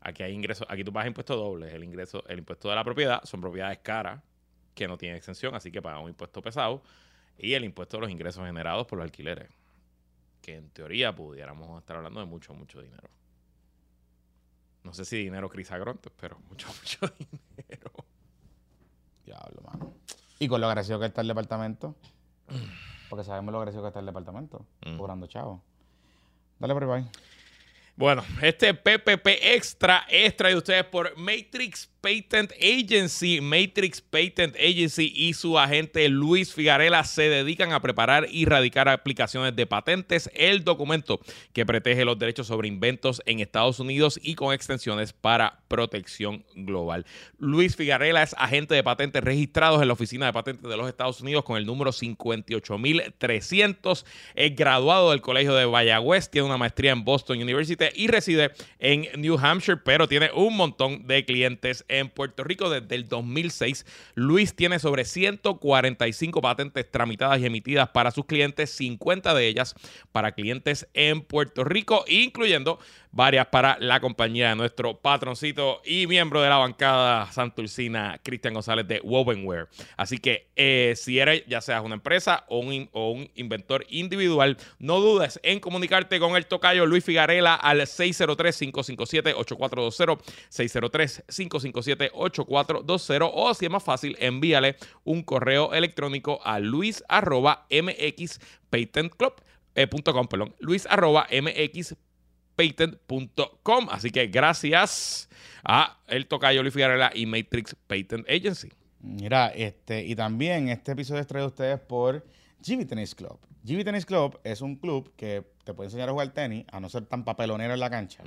Aquí hay ingresos, aquí tú pagas impuestos dobles. El ingreso, el impuesto de la propiedad son propiedades caras que no tienen exención, así que pagan un impuesto pesado. Y el impuesto de los ingresos generados por los alquileres. Que en teoría pudiéramos estar hablando de mucho, mucho dinero. No sé si dinero crisagronte, pero mucho, *laughs* mucho dinero. Diablo, mano. Y con lo agradecido que está el departamento. Porque sabemos lo agradecido que está el departamento. Mm. Cobrando chavo. Dale por ahí. Bueno, este PPP Extra es traído ustedes por Matrix Patent Agency. Matrix Patent Agency y su agente Luis Figarela se dedican a preparar y radicar aplicaciones de patentes, el documento que protege los derechos sobre inventos en Estados Unidos y con extensiones para protección global. Luis Figarela es agente de patentes registrados en la Oficina de Patentes de los Estados Unidos con el número 58300. Es graduado del Colegio de Vallagüez, tiene una maestría en Boston University y reside en New Hampshire, pero tiene un montón de clientes en Puerto Rico desde el 2006. Luis tiene sobre 145 patentes tramitadas y emitidas para sus clientes, 50 de ellas para clientes en Puerto Rico, incluyendo varias para la compañía de nuestro patroncito y miembro de la bancada Santurcina, Cristian González de Wovenware. Así que eh, si eres ya seas una empresa o un, inventor individual, no dudes en comunicarte con el tocayo Luis Figarela al 603-557-8420, 603-557-8420 o si es más fácil, envíale un correo electrónico a luis arroba mxpatentclub, eh, punto com, perdón, luis arroba mx patent.com. Así que gracias a el tocayo Luis Figarela y Matrix Patent Agency. Mira, este, y también este episodio es traído a ustedes por GB Tennis Club. GB Tennis Club es un club que te puede enseñar a jugar tenis, a no ser tan papelonero en la cancha.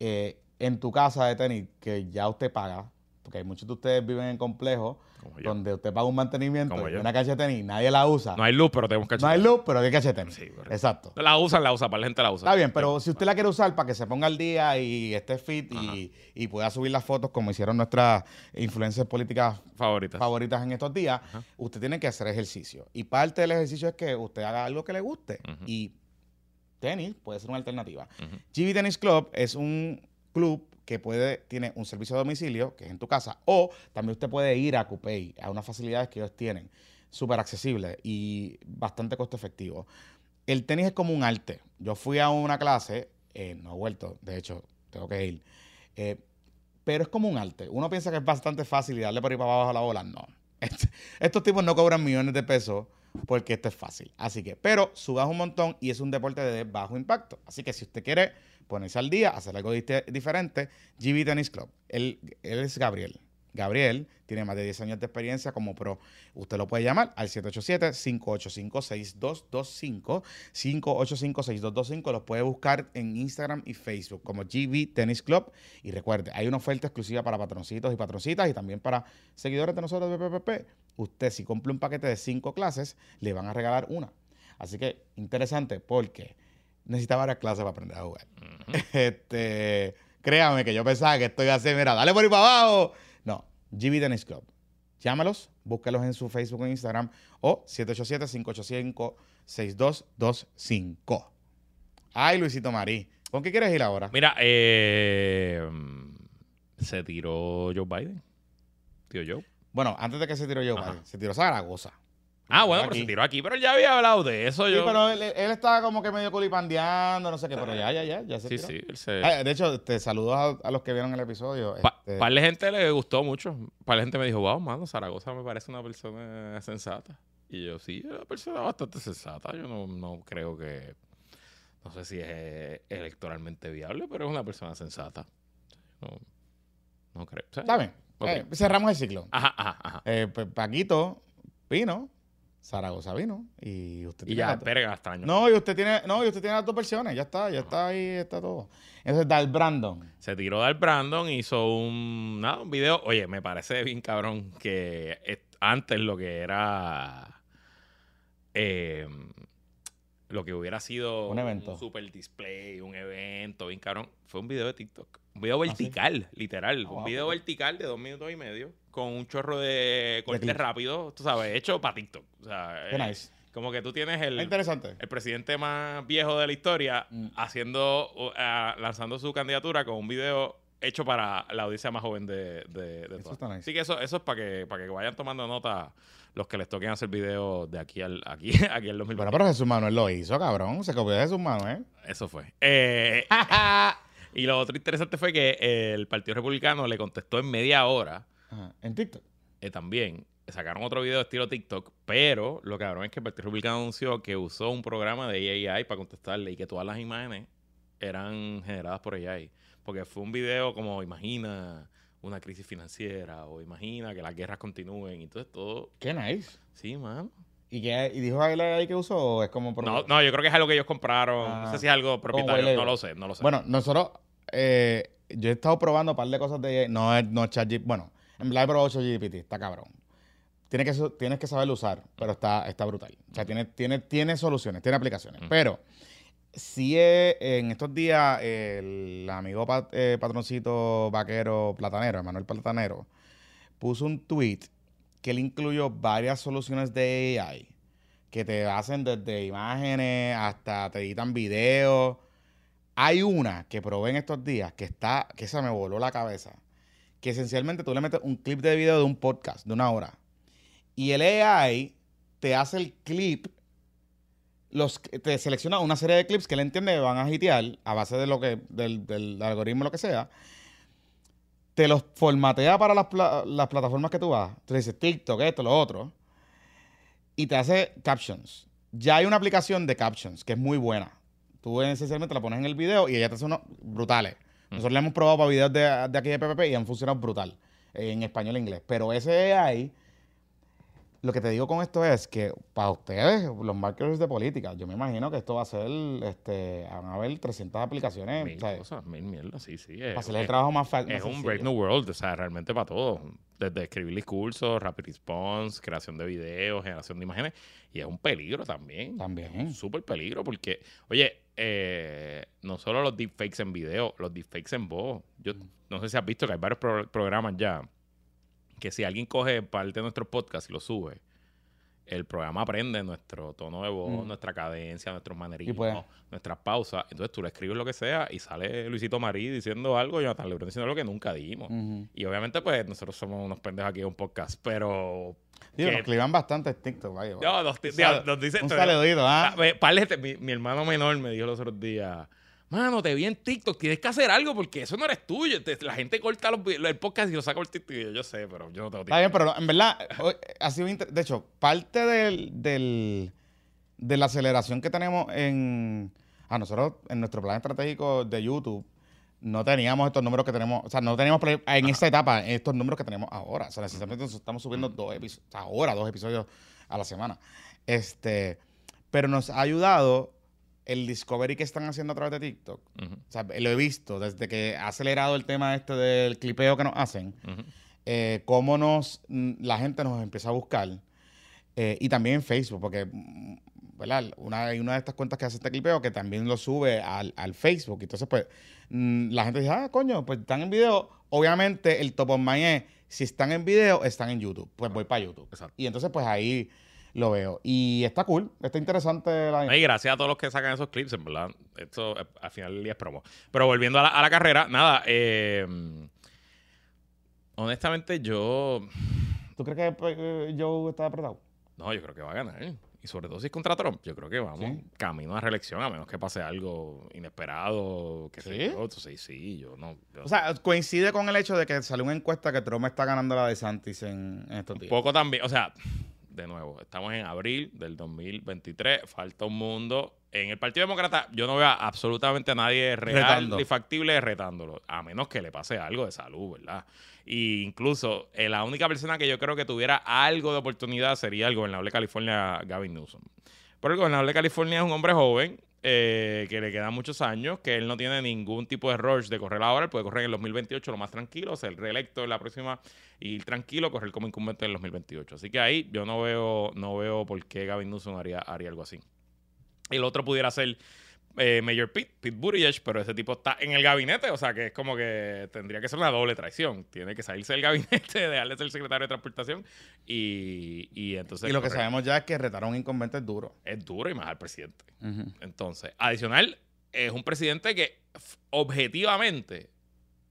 Eh, en tu casa de tenis, que ya usted paga, porque hay muchos de ustedes viven en complejos donde usted paga un mantenimiento Como de yo. una cancha de tenis nadie la usa. No hay luz, pero tenemos que No hay luz, pero hay cancha de tenis. Sí, correcto. Exacto. La usan, la usan, para la gente la usa. Está bien, pero si usted la quiere usar para que se ponga al día y esté fit y, y pueda subir las fotos como hicieron nuestras influencias políticas Favorita. favoritas en estos días, Ajá. usted tiene que hacer ejercicio. Y parte del ejercicio es que usted haga algo que le guste. Y tenis puede ser una alternativa. Ujú. GB Tennis Club es un club que puede, tiene un servicio a domicilio, que es en tu casa, o también usted puede ir a Coupé, a unas facilidades que ellos tienen, súper accesibles y bastante costo efectivo. El tenis es como un arte. Yo fui a una clase, eh, no he vuelto, de hecho, tengo que ir, eh, pero es como un arte. Uno piensa que es bastante fácil y darle por ahí para abajo a la bola. No. *laughs* Estos tipos no cobran millones de pesos porque esto es fácil. Así que, pero subas un montón y es un deporte de bajo impacto. Así que si usted quiere ponerse al día, hacer algo diferente, GB Tennis Club. Él es Gabriel. Gabriel tiene más de 10 años de experiencia como pro. Usted lo puede llamar al 787-585-6225. 585-6225. Los puede buscar en Instagram y Facebook como GB Tennis Club. Y recuerde, hay una oferta exclusiva para patroncitos y patroncitas y también para seguidores de nosotros de PPP. Usted, si cumple un paquete de 5 clases, le van a regalar una. Así que interesante porque necesita varias clases para aprender a jugar. *laughs* Este, créame que yo pensaba que esto iba a ser, mira, dale por ahí para abajo. GB Tennis Club. Llámalos, búsquelos en su Facebook o Instagram o 787-585-6225. Ay, Luisito Marí, ¿con qué quieres ir ahora? Mira, eh, se tiró Joe Biden. Tío Joe. Bueno, antes de que se tiró Ajá. Biden, se tiró Zaragoza. Ah, bueno, pero se tiró aquí, pero él ya había hablado de eso. Sí, yo. pero él, él estaba como que medio culipandeando, no sé qué, pero ya, ya, ya, ya se sí, tiró. sí, él se- Ay, de hecho, te saludos a, a los que vieron el episodio. Pa- este, par de gente le gustó mucho. Par de gente me dijo, wow, mano, Zaragoza me parece una persona sensata. Y yo, sí, es una persona bastante sensata. Yo no, no creo que. No sé si es electoralmente viable, pero es una persona sensata. No, no creo. Está bien. Eh, cerramos el ciclo. Ajá, ajá, ajá. Eh, pues, Paquito vino, Zaragoza vino y usted Y tiene ya, hasta el año. No, y usted tiene, no, y usted tiene las dos versiones, ya está, ya está ahí, está todo. Entonces, Dal Brandon. Se tiró del Brandon, hizo un, nada, un video. Oye, me parece bien cabrón que es- antes lo que era. eh, lo que hubiera sido Un evento. super display, un evento, bien cabrón, fue un video de TikTok. Un video ¿sí? vertical, literal. Ah, un wow. video vertical de dos minutos y medio con un chorro de cortes clips. rápidos, tú sabes, hecho para TikTok. O sea, Qué eh, nice. como que tú tienes el, interesante. el presidente más viejo de la historia Mm. haciendo uh, ah, lanzando su candidatura con un video hecho para la audiencia más joven de, de, de Eso está nice. Así que eso, eso es para que, para que vayan tomando nota los que les toquen hacer videos de aquí al aquí, *laughs* aquí al 2020. Bueno, pero Jesús Manuel lo hizo, cabrón. Se copió de Jesús Manuel. Eso fue. Eh, *laughs* y lo otro interesante fue que el Partido Republicano le contestó en media hora Ajá, En TikTok. eh, también. Sacaron otro video estilo TikTok, pero lo cabrón es que el Partido Republicano anunció que usó un programa de AI para contestarle y que todas las imágenes eran generadas por AI. Porque fue un video como, imagina una crisis financiera o imagina que las guerras continúen. Y entonces todo, Qué nice. sí, mano. ¿Y, qué, y dijo él ahí que usó o es como... por- No, no, yo creo que es algo que ellos compraron. Ah, no sé si es algo propietario, white no lo sé, no lo sé. Bueno, nosotros... eh, yo he estado probando un par de cosas de... No es no ChatGPT. Bueno, en verdad he probado ChatGPT. Está cabrón. Tienes que, tienes que saberlo usar, pero está, está brutal. O sea, tiene, tiene, tiene soluciones, tiene aplicaciones. Pero sí eh, en estos días el amigo pat- eh, patroncito vaquero platanero, Manuel Platanero, puso un tweet que él incluyó varias soluciones de AI que te hacen desde imágenes hasta te editan videos. Hay una que probé en estos días que está, que esa me voló la cabeza. Que esencialmente tú le metes un clip de video de un podcast de una hora. Y el AI te hace el clip, los, te selecciona una serie de clips que él entiende que van a hitear a base de lo que, del, algoritmo, lo que sea. Te los formatea para las, las plataformas que tú vas. Tú le dices TikTok, esto, lo otro. Y te hace captions. Ya hay una aplicación de captions que es muy buena. Tú esencialmente la pones en el video y ella te hace unos brutales. Nosotros la hemos probado para videos de, de aquí de PPP y han funcionado brutal. En español e inglés. Pero ese AI, lo que te digo con esto es que para ustedes, los marketers de política, yo me imagino que esto va a ser, este, van a haber 300 aplicaciones. mil cosas, mil mierdas, sí, sí. para Es, hacerle el es- trabajo más fácil. es un Brave New World, o sea, realmente para todo. Desde escribir discursos, rapid response, creación de videos, generación de imágenes. Y es un peligro también. También. Un súper peligro porque, oye, eh, no solo los deepfakes en video, los deepfakes en voz. Yo no sé si has visto que hay varios pro- programas ya que si alguien coge parte de nuestros podcasts y lo sube, el programa aprende nuestro tono de voz, Mm. nuestra cadencia, nuestros manerismos, pues- nuestras pausas. Entonces tú le escribes lo que sea y sale Luisito Marí diciendo algo y Jonathan Lebron diciendo algo que nunca dimos. Ujú. Y obviamente, pues, nosotros somos unos pendejos aquí en un podcast, pero... Digo, que- nos clivan bastante en TikTok, vaya. No, nos, dice... un saludito, ¿ah? Ah, mi, mi hermano menor me dijo los otros días, Mano, te vi en TikTok, tienes que hacer algo porque eso no eres tuyo. La gente corta los, el podcast y lo saca por TikTok. Yo, yo sé, pero yo no tengo Está bien, pero en verdad, ha sido de hecho, parte del, del- de la aceleración que tenemos en. A nosotros, en nuestro plan estratégico de YouTube, no teníamos estos números que tenemos. O sea, no teníamos en esta etapa estos números que tenemos ahora. O sea, necesariamente estamos subiendo dos episodios, ahora dos episodios a la semana. Este, pero nos ha ayudado el discovery que están haciendo a través de TikTok. O sea, lo he visto desde que ha acelerado el tema este del clipeo que nos hacen eh, cómo nos, mm, la gente nos empieza a buscar. eh, y también en Facebook, porque mm, ¿verdad? Una, hay una de estas cuentas que hace este clipeo que también lo sube al, al Facebook. Entonces, pues, mm, la gente dice, ah, coño, pues están en video. Obviamente, el top of mind es, si están en video, están en YouTube. Pues voy para YouTube. Exacto. Y entonces, pues ahí lo veo. Y está cool, está interesante la... Y gracias a todos los que sacan esos clips, en verdad. Esto eh, al final del día es promo. Pero volviendo a la, a la carrera, nada. eh, honestamente, yo. ¿Tú crees que pues, eh, Joe está apretado? No, yo creo que va a ganar. Y sobre todo si es contra Trump, yo creo que vamos Sí. camino a reelección, a menos que pase algo inesperado. Que ¿Sí? yo. Entonces, sí, yo no. yo- O sea, coincide con el hecho de que salió una encuesta que Trump está ganando la de Santis en, en estos Un días. poco también, o sea, de nuevo, estamos en abril del 2023, falta un mundo. En el Partido Demócrata yo no veo a absolutamente a nadie real Retando. ni factible retándolo, a menos que le pase algo de salud, ¿verdad? Y incluso eh, la única persona que yo creo que tuviera algo de oportunidad sería el gobernador de California, Gavin Newsom. Pero el gobernador de California es un hombre joven, eh, que le quedan muchos años, que él no tiene ningún tipo de rush de correr ahora, él puede correr en el 2028 lo más tranquilo, ser reelecto en la próxima y tranquilo, correr como incumbente en el 2028. Así que ahí yo no veo, no veo por qué Gavin Newsom haría, haría algo así. El otro pudiera ser eh, Mayor Pete, Pete Buttigieg, pero ese tipo está en el gabinete, o sea que es como que tendría que ser una doble traición. Tiene que salirse del gabinete, *laughs* dejarle ser secretario de transportación y, y entonces... y lo que sabemos ya es que retar a un inconveniente es duro. Es duro y más al presidente. Entonces, adicional, es un presidente que objetivamente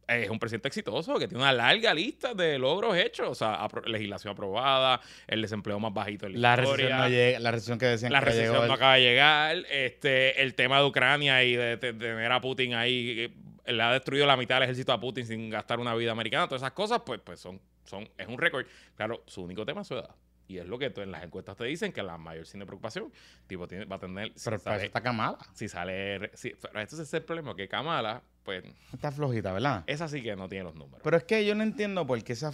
es un presidente exitoso, que tiene una larga lista de logros hechos, o sea, apro- legislación aprobada, el desempleo más bajito en la, La historia. recesión, no llega, la recesión que decían La que recesión llegó no el- acaba de llegar. Este, el tema de Ucrania y de, de- de tener a Putin ahí, eh, le ha destruido la mitad del ejército a Putin sin gastar una vida americana. Todas esas cosas, pues, pues son, son, es un récord. Claro, su único tema es su edad. Y es lo que tú- en las encuestas te dicen que la mayor sin de preocupación, tipo, tiene, va a tener. si Pero para sale- está Kamala. si sale. Si, pero este es el problema, que Kamala, pues, Está flojita, ¿verdad? esa sí que no tiene los números. Pero es que yo no entiendo por qué se,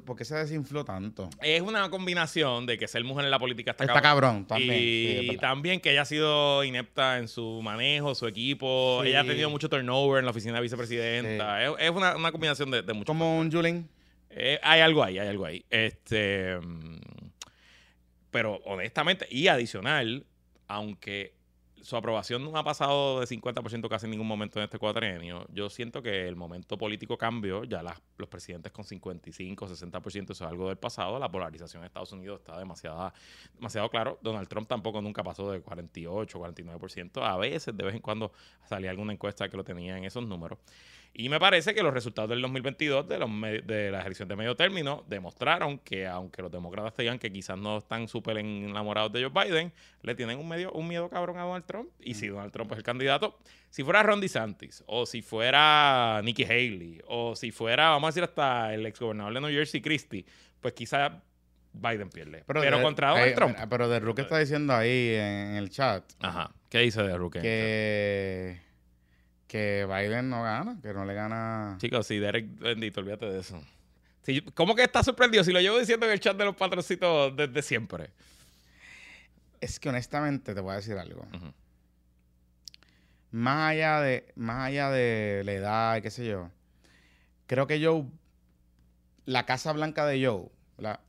por qué se desinfló tanto. es una combinación de que ser mujer en la política está, Está cabrón también. Y sí, también que ella ha sido inepta en su manejo, su equipo. Sí. Ella ha tenido mucho turnover en la oficina de vicepresidenta. Es, es una, una combinación de, de muchos. Como un Julin. Eh, hay algo ahí, hay algo ahí. Este, mm, pero honestamente, y adicional, aunque su aprobación no ha pasado de 50% casi en ningún momento en este cuatrienio, yo siento que el momento político cambió. Ya los presidentes con 55, 60% eso es algo del pasado. La polarización en Estados Unidos está demasiada, demasiado claro. Donald Trump tampoco nunca pasó de 48, 49%. A veces, de vez en cuando, salía alguna encuesta que lo tenía en esos números. Y me parece que los resultados del 2022 de, los de la elección de medio término demostraron que aunque los demócratas digan que quizás no están súper enamorados de Joe Biden, le tienen un, medio, un miedo cabrón a Donald Trump. Y si Donald Trump es el candidato, si fuera Ron DeSantis, o si fuera Nikki Haley, o si fuera, vamos a decir, hasta el exgobernador de New Jersey, Christie, pues quizás Biden pierde. Pero, de- contra Donald eh, Trump. Pero de Rook está diciendo ahí en el chat Ajá. ¿Qué dice de Rook? que, que Biden no gana, que no le gana. Chicos, sí, Derek, bendito, olvídate de eso. Sí, ¿Cómo que está sorprendido? Si lo llevo diciendo en el chat de los patroncitos desde siempre. Es que honestamente te voy a decir algo. Más allá de, más allá de la edad y qué sé yo, creo que Joe, la Casa Blanca de Joe, ¿verdad?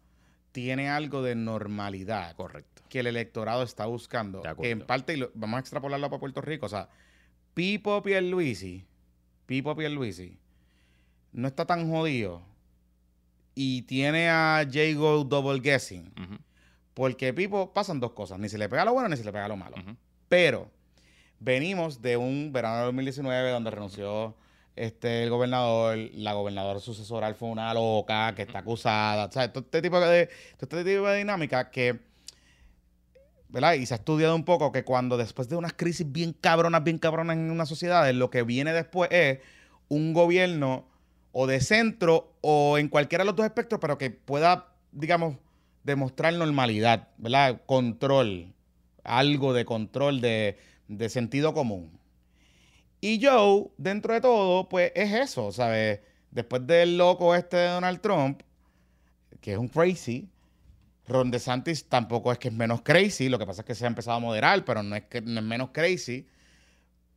tiene algo de normalidad Correcto. que el electorado está buscando. Que en parte, y lo- vamos a extrapolarlo para Puerto Rico, o sea, Pipo Pierluisi, Pipo Pierluisi, no está tan jodido y tiene a Jago double guessing. Porque Pipo pasan dos cosas, ni se le pega lo bueno ni se le pega lo malo. Pero venimos de un verano de 2019 donde renunció este, el gobernador, la gobernadora sucesoral fue una loca que está acusada. O sea, todo este tipo de, todo este tipo de dinámica que ¿verdad? Y se ha estudiado un poco que cuando después de unas crisis bien cabronas, bien cabronas en una sociedad, lo que viene después es un gobierno o de centro o en cualquiera de los dos espectros, pero que pueda, digamos, demostrar normalidad, ¿verdad? Control, algo de control, de, de sentido común. Y Joe, dentro de todo, pues es eso, ¿sabes? Después del loco este de Donald Trump, que es un crazy, Ron DeSantis tampoco es que es menos crazy, lo que pasa es que se ha empezado a moderar, pero no es que no es menos crazy.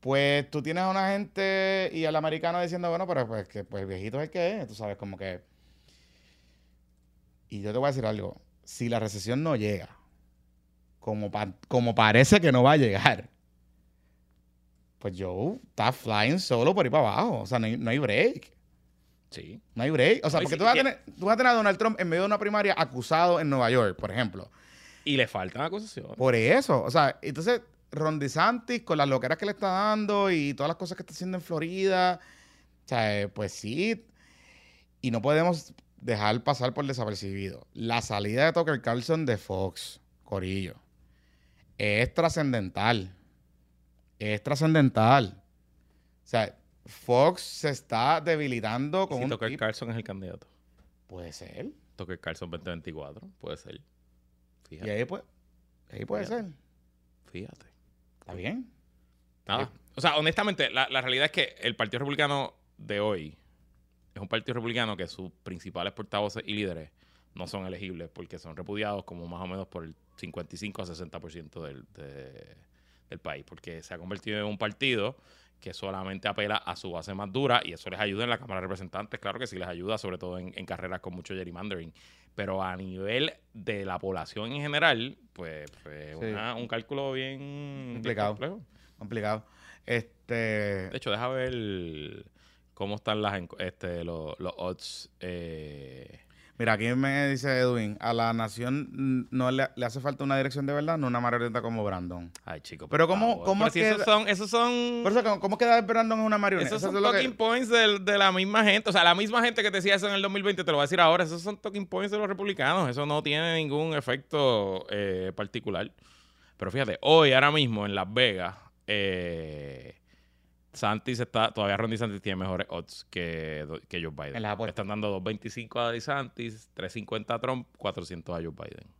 Pues tú tienes a una gente y al americano diciendo, bueno, pero pues que pues viejito es el que es, tú sabes, como que... Y yo te voy a decir algo, si la recesión no llega, como, como parece que no va a llegar, pues Joe está flying solo por ahí para abajo, o sea, no hay, no hay break. Sí. No hay break. O sea, No, porque tú vas, a tener, tú vas a tener a Donald Trump en medio de una primaria acusado en Nueva York, por ejemplo. Y le faltan acusaciones. Por eso. O sea, entonces Ron DeSantis con las loqueras que le está dando y todas las cosas que está haciendo en Florida. O sea, pues sí. Y no podemos dejar pasar por desapercibido. La salida de Tucker Carlson de Fox, Corillo, es trascendental. Es trascendental. O sea, Fox se está debilitando con si un Tucker Carlson es el candidato. Puede ser. Tucker Carlson 2024. Puede ser. Y Fíjate. ahí, pues, ahí puede Fíjate. ser. Fíjate. Está bien. Nada. O sea, honestamente, la, la realidad es que el Partido Republicano de hoy es un partido republicano que sus principales portavoces y líderes no son elegibles porque son repudiados como más o menos por el 55 a 60% del, de- del país, porque se ha convertido en un partido que solamente apela a su base más dura y eso les ayuda en la Cámara de Representantes, claro que sí les ayuda, sobre todo en, en carreras con mucho gerrymandering, pero a nivel de la población en general, pues, pues Sí. una- un cálculo bien bien Complicado. complejo. Complicado. Este. De hecho, deja ver cómo están las este, los, los odds. eh, Mira, aquí me dice Edwin, a la nación no le, le hace falta una dirección de verdad, no una marioneta como Brandon. Ay, chicos. Pero ¿cómo- cómo Pero es si que- esos son, esos son, Por eso, ¿cómo, queda Brandon en una marioneta? esos Eso son es lo que- talking points del- de, la misma gente. O sea, la misma gente que te decía eso en el 2020 te lo va a decir ahora. Esos son talking points de los republicanos. Eso no tiene ningún efecto eh, particular. Pero fíjate, hoy, ahora mismo, en Las Vegas, eh, Santis está, todavía Ron DeSantis tiene mejores odds que, que Joe Biden. En las apuestas. Están dando 2.25 a DeSantis, 3.50 a Trump, 400 a Joe Biden.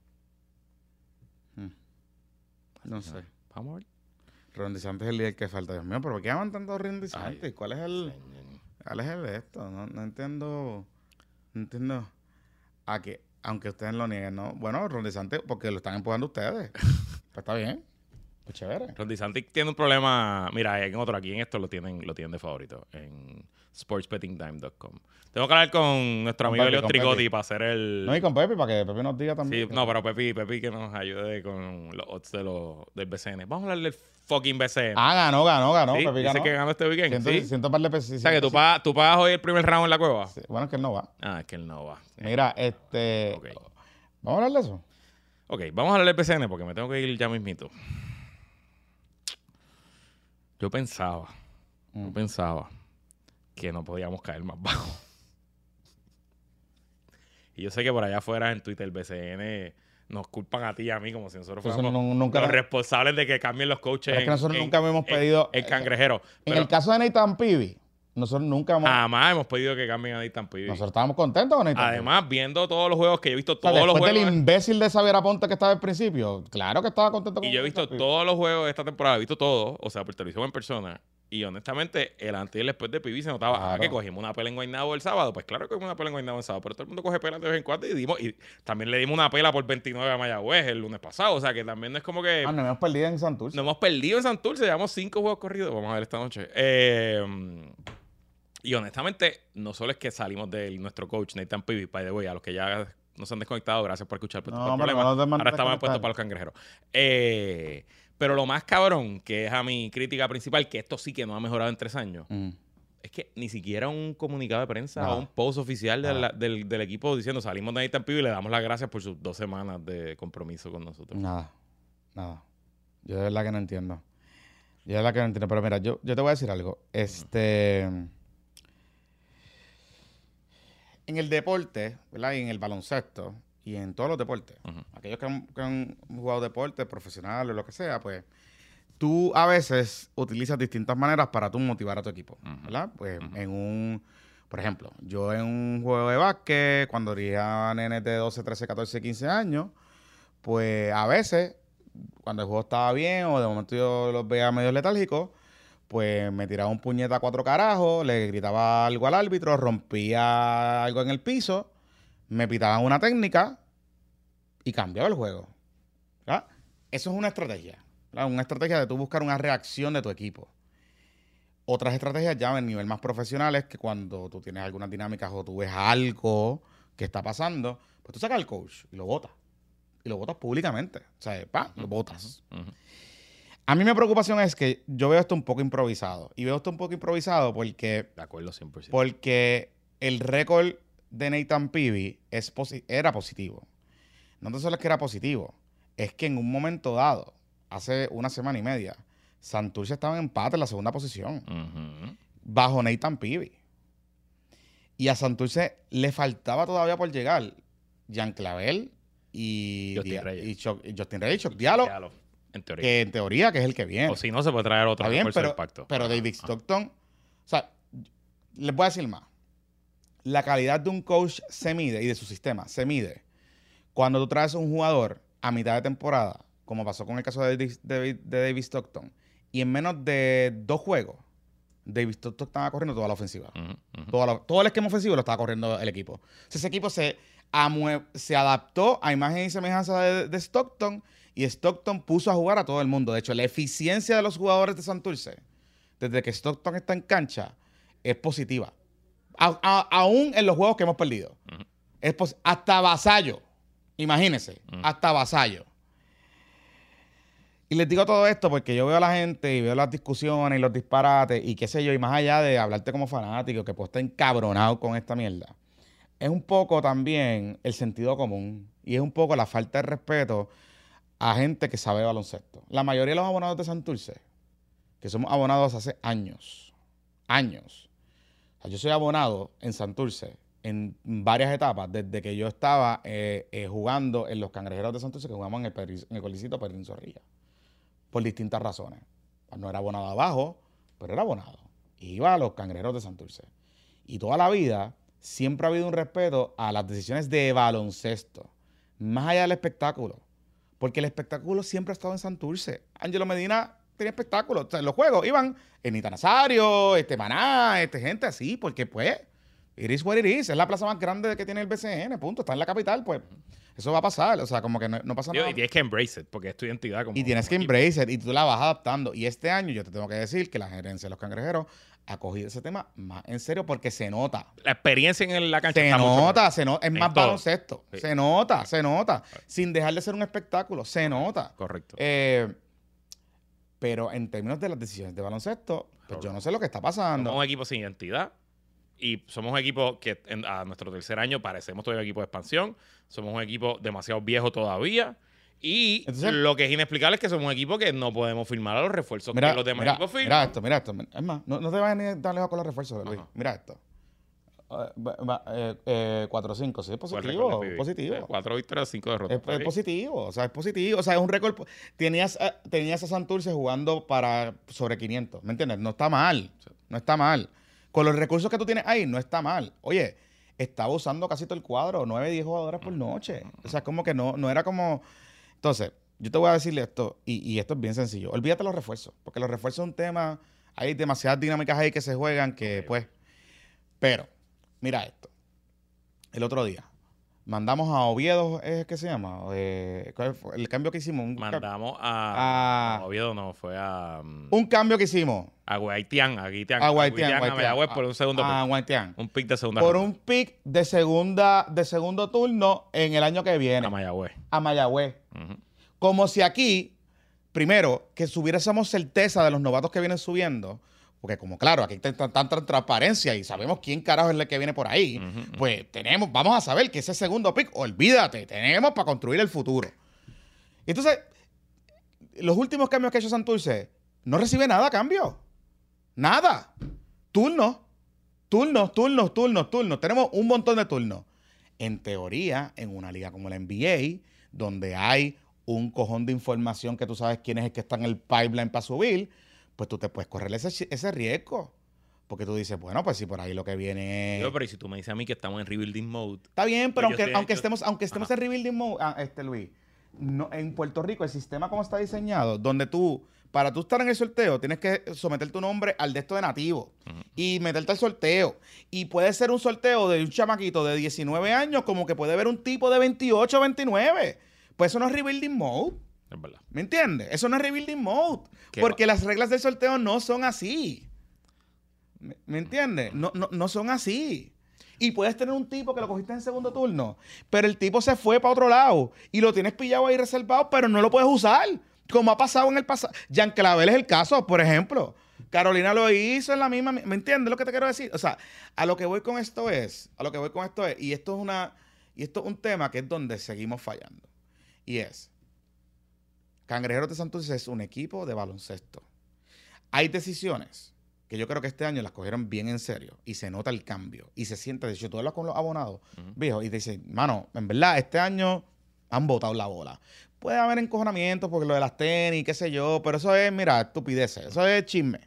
No sé. Vamos a ver. Ron DeSantis es el líder que falta. Dios mío, ¿pero por qué aman tanto Ron DeSantis? Ay, ¿Cuál es el, señor. cuál es el de esto? No, no entiendo. No entiendo. A que, aunque ustedes lo nieguen, ¿no? Bueno, Ron DeSantis, porque lo están empujando ustedes. *laughs* pues está bien. Pues chévere. Tiene un problema. Mira, en otro aquí en esto lo tienen, lo tienen de favorito. En sportsbettingtime.com. Tengo que hablar con nuestro amigo Elio Pepe. para hacer el. No, y con Pepe, para que Pepe nos diga Sí, también. no, pero Pepi, Pepi que nos ayude con los odds de los, del BCN. Vamos a hablar del fucking BCN. Ah, ganó, ganó, ganó. Sí, Pepe dice ganó. que ganó este weekend. Siento, sí. siento par de pesos. O sea, que tú pagas, tú pagas hoy el primer round en la cueva. Sí, Bueno, es que él no va. Ah, es que él no va. Mira, este. Ok. Vamos a hablar de eso. Ok, vamos a hablar del BCN porque me tengo que ir ya mismito. Yo pensaba, yo Mm. pensaba que no podíamos caer más bajo. *laughs* Y yo sé que por allá afuera en Twitter el BCN nos culpan a ti y a mí como si nosotros fuéramos no- nunca- los responsables de que cambien los coaches. Pero es que en- nosotros en- nunca en- pedido- En, cangrejero. En Pero el caso de Nathan Pibi, nosotros nunca hemos. jamás hemos pedido que cambien a Nathan Peavy. Nosotros estábamos contentos con Nathan Pibi. Además, viendo todos los juegos que yo he visto, O sea, todos los juegos. del imbécil de Xavier Aponte que estaba al principio, claro que estaba contento con Y yo he visto Nathan Pibi. todos los juegos de esta temporada, he visto todos, o sea, por televisión en persona. Y honestamente, el antes y el después de Pibi se notaba ah, que cogimos una pela en Guaynabo el sábado. Pues claro que cogimos una pela en Guaynabo el sábado, pero todo el mundo coge pela de vez en cuando y dimos, y también le dimos una pela por 29 a Mayagüez el lunes pasado. O sea que también no es como que Ah, nos hemos perdido en Santurce. nos hemos perdido en Santurce, llevamos cinco juegos corridos. Vamos a ver esta noche. Eh, y honestamente, no solo es que salimos de nuestro coach, Nathan Pibi, by the way, a los que ya nos han desconectado, gracias por escuchar. Puesto No, por hombre, no Ahora estamos puestos para los cangrejeros. Eh, pero lo más cabrón, que es a mi crítica principal, que esto sí que no ha mejorado en tres años, Mm. es que ni siquiera un comunicado de prensa Nada. o un post oficial de la- del, del equipo diciendo salimos de Nathan Pibi y le damos las gracias por sus dos semanas de compromiso con nosotros. Nada, nada. Yo de verdad que no entiendo. Yo de verdad que no entiendo. Pero mira, yo, yo te voy a decir algo. Este. En el deporte, ¿verdad? Y en el baloncesto, y en todos los deportes, aquellos que han, que han jugado deporte, profesional o lo que sea, pues tú a veces utilizas distintas maneras para tú motivar a tu equipo. ¿verdad? Pues en un, por ejemplo, yo en un juego de básquet, cuando dirigía nenes de 12, 13, 14, 15 años, pues a veces, cuando el juego estaba bien o de momento yo los veía medio letárgicos, pues me tiraba un puñeta a cuatro carajos, le gritaba algo al árbitro, rompía algo en el piso, me pitaban una técnica y cambiaba el juego. ¿verdad? Eso es una estrategia. ¿verdad? Una estrategia de tú buscar una reacción de tu equipo. Otras estrategias ya en nivel más profesional es que cuando tú tienes algunas dinámicas o tú ves algo que está pasando, pues tú sacas al coach y lo votas. Y lo votas públicamente. O sea, pa, lo votas. A mí mi preocupación es que yo veo esto un poco improvisado. Y veo esto un poco improvisado porque, De acuerdo 100%. porque el récord de Nathan Peavy es posi- era positivo. No tan solo es que era positivo, es que en un momento dado, hace una semana y media, Santurce estaba en empate en la segunda posición, bajo Nathan Peavy. Y a Santurce le faltaba todavía por llegar Jean Clavel y, Justin Reyes. y Justin Reyes, Chuck Diallo, Diallo, En teoría. que en teoría que es el que viene. o si no, se puede traer otro bien, pero, del pacto. pero David. Stockton, o sea, les voy a decir más. La calidad de un coach se mide y de su sistema se mide cuando tú traes a un jugador a mitad de temporada, como pasó con el caso de David, de David Stockton, y en menos de dos juegos, David Stockton estaba corriendo toda la ofensiva. Toda la- todo el esquema ofensivo lo estaba corriendo el equipo. O sea, ese equipo se, se adaptó a imagen y semejanza de, de Stockton y Stockton puso a jugar a todo el mundo. De hecho, la eficiencia de los jugadores de Santurce, desde que Stockton está en cancha, es positiva. A- a- aún en los juegos que hemos perdido. Es pos- hasta Vasallo. Imagínense, hasta Vasallo. Y les digo todo esto porque yo veo a la gente y veo las discusiones y los disparates y qué sé yo, y más allá de hablarte como fanático, que puedo estar encabronado con esta mierda, es un poco también el sentido común y es un poco la falta de respeto a gente que sabe baloncesto. La mayoría de los abonados de Santurce, que somos abonados hace años, años. Yo soy abonado en Santurce en varias etapas, desde que yo estaba eh, eh, jugando en los cangrejeros de Santurce, que jugamos en el, en el Colisito Pedrín Zorrilla, por distintas razones. No era abonado abajo, pero era abonado. Iba a los cangrejeros de Santurce. Y toda la vida siempre ha habido un respeto a las decisiones de baloncesto, más allá del espectáculo. Porque el espectáculo siempre ha estado en Santurce. Ángelo Medina tenía espectáculo. O sea, los juegos iban Enita Nazario, este Maná, este gente así, porque pues, it is what it is. Es la plaza más grande que tiene el BCN, punto. Está en la capital, pues. Eso va a pasar. O sea, como que no, no pasa nada. Y tienes que embrace it, porque es tu identidad. Como, Y tienes que equipo. embrace it y tú la vas adaptando. Y este año yo te tengo que decir que la gerencia de los cangrejeros ha cogido ese tema más en serio porque se nota. La experiencia en la cancha Se nota, se nota. Es En más todo. baloncesto. Sí. Se nota, se nota. Sin dejar de ser un espectáculo, se nota. Correcto. Eh, pero en términos de las decisiones de baloncesto, pues yo no sé lo que está pasando. Somos un equipo sin identidad y somos un equipo que en- a nuestro tercer año parecemos todavía un equipo de expansión. Somos un equipo demasiado viejo todavía. Y Entonces- lo que es inexplicable es que somos un equipo que no podemos firmar a los refuerzos Mira, que los demás mira, equipos firman. mira esto, mira esto. Es más, no, no te vayas ni tan lejos con los refuerzos, Luis. Ajá. Mira esto. Eh, va- va- eh, eh, 4-5, sí, es positivo. positivo. Eh, Cuatro victorias, cinco derrotas. Es, positivo, o sea, es positivo. O sea, es un récord. Tenías, a- tenías a Santurce jugando para sobre 500, ¿me entiendes? No está mal, no está mal. Con los recursos que tú tienes ahí, no está mal. Oye, estaba usando casi todo el cuadro, 9, 10 jugadoras por noche. O sea, es como que no, no era como... Entonces, yo te voy a decirle esto, y, y esto es bien sencillo. Olvídate los refuerzos, porque los refuerzos es un tema... Hay demasiadas dinámicas ahí que se juegan que, pues... Pero, mira esto. El otro día, mandamos a Oviedo, ¿es que se llama? Eh, ¿cuál fue? el cambio que hicimos. Un, Mandamos a. a- a Oviedo no, fue a. mm, un cambio que hicimos. A Guaitián, a Guaitián. A Guaitián, a Guaitián. Mayagüez por un segundo A pick. Guaitián. Un pick de segunda Por ronda. un pick de segunda, de segundo turno en el año que viene. A Mayagüez. a Mayagüez. Como si aquí, primero, que subiésemos certeza de los novatos que vienen subiendo. Porque como claro, aquí hay tanta, transparencia y sabemos quién carajo es el que viene por ahí. Pues tenemos, vamos a saber que ese segundo pick, olvídate, tenemos para construir el futuro. Entonces, los últimos cambios que ha hecho Santurce, no recibe nada a cambio. Nada. Turnos. Turnos, turnos, turnos, turnos. Tenemos un montón de turnos. En teoría, en una liga como la NBA, donde hay un cojón de información que tú sabes quién es el que está en el pipeline para subir, pues tú te puedes correr ese, ese riesgo. Porque tú dices, bueno, pues si por ahí lo que viene es... Yo, pero y si tú me dices a mí que estamos en rebuilding mode, Está bien, pero Pues aunque, estoy- aunque yo- estemos, aunque estemos Ajá. en rebuilding mode, ah, este Luis, no, en Puerto Rico el sistema como está diseñado, donde tú, para tú estar en el sorteo, tienes que someter tu nombre al de esto de nativo y meterte al sorteo. Y puede ser un sorteo de un chamaquito de 19 años, como que puede haber un tipo de 28 o 29. Pues eso no es rebuilding mode. Es verdad. ¿Me entiendes? Eso no es rebuilding mode. ¿Qué Porque las reglas del sorteo no son así. ¿Me, me entiendes? No, no, no son así. Y puedes tener un tipo que lo cogiste en segundo turno, pero el tipo se fue para otro lado y lo tienes pillado ahí reservado, pero no lo puedes usar. Como ha pasado en el pasado. Jan Clavel es el caso, por ejemplo. Carolina lo hizo en la misma. ¿Me entiendes lo que te quiero decir? O sea, a lo que voy con esto es, a lo que voy con esto es, y esto es una, y esto es un tema que es donde seguimos fallando. Y es, Cangrejeros de Santurce es un equipo de baloncesto. Hay decisiones que yo creo que este año las cogieron bien en serio y se nota el cambio y se siente, de hecho, tú hablas con los abonados, Ujú. viejo, y te dicen, mano, en verdad, este año han botado la bola. Puede haber encojonamientos porque lo de las tenis, qué sé yo, pero eso es, mira, estupideces, eso es chisme.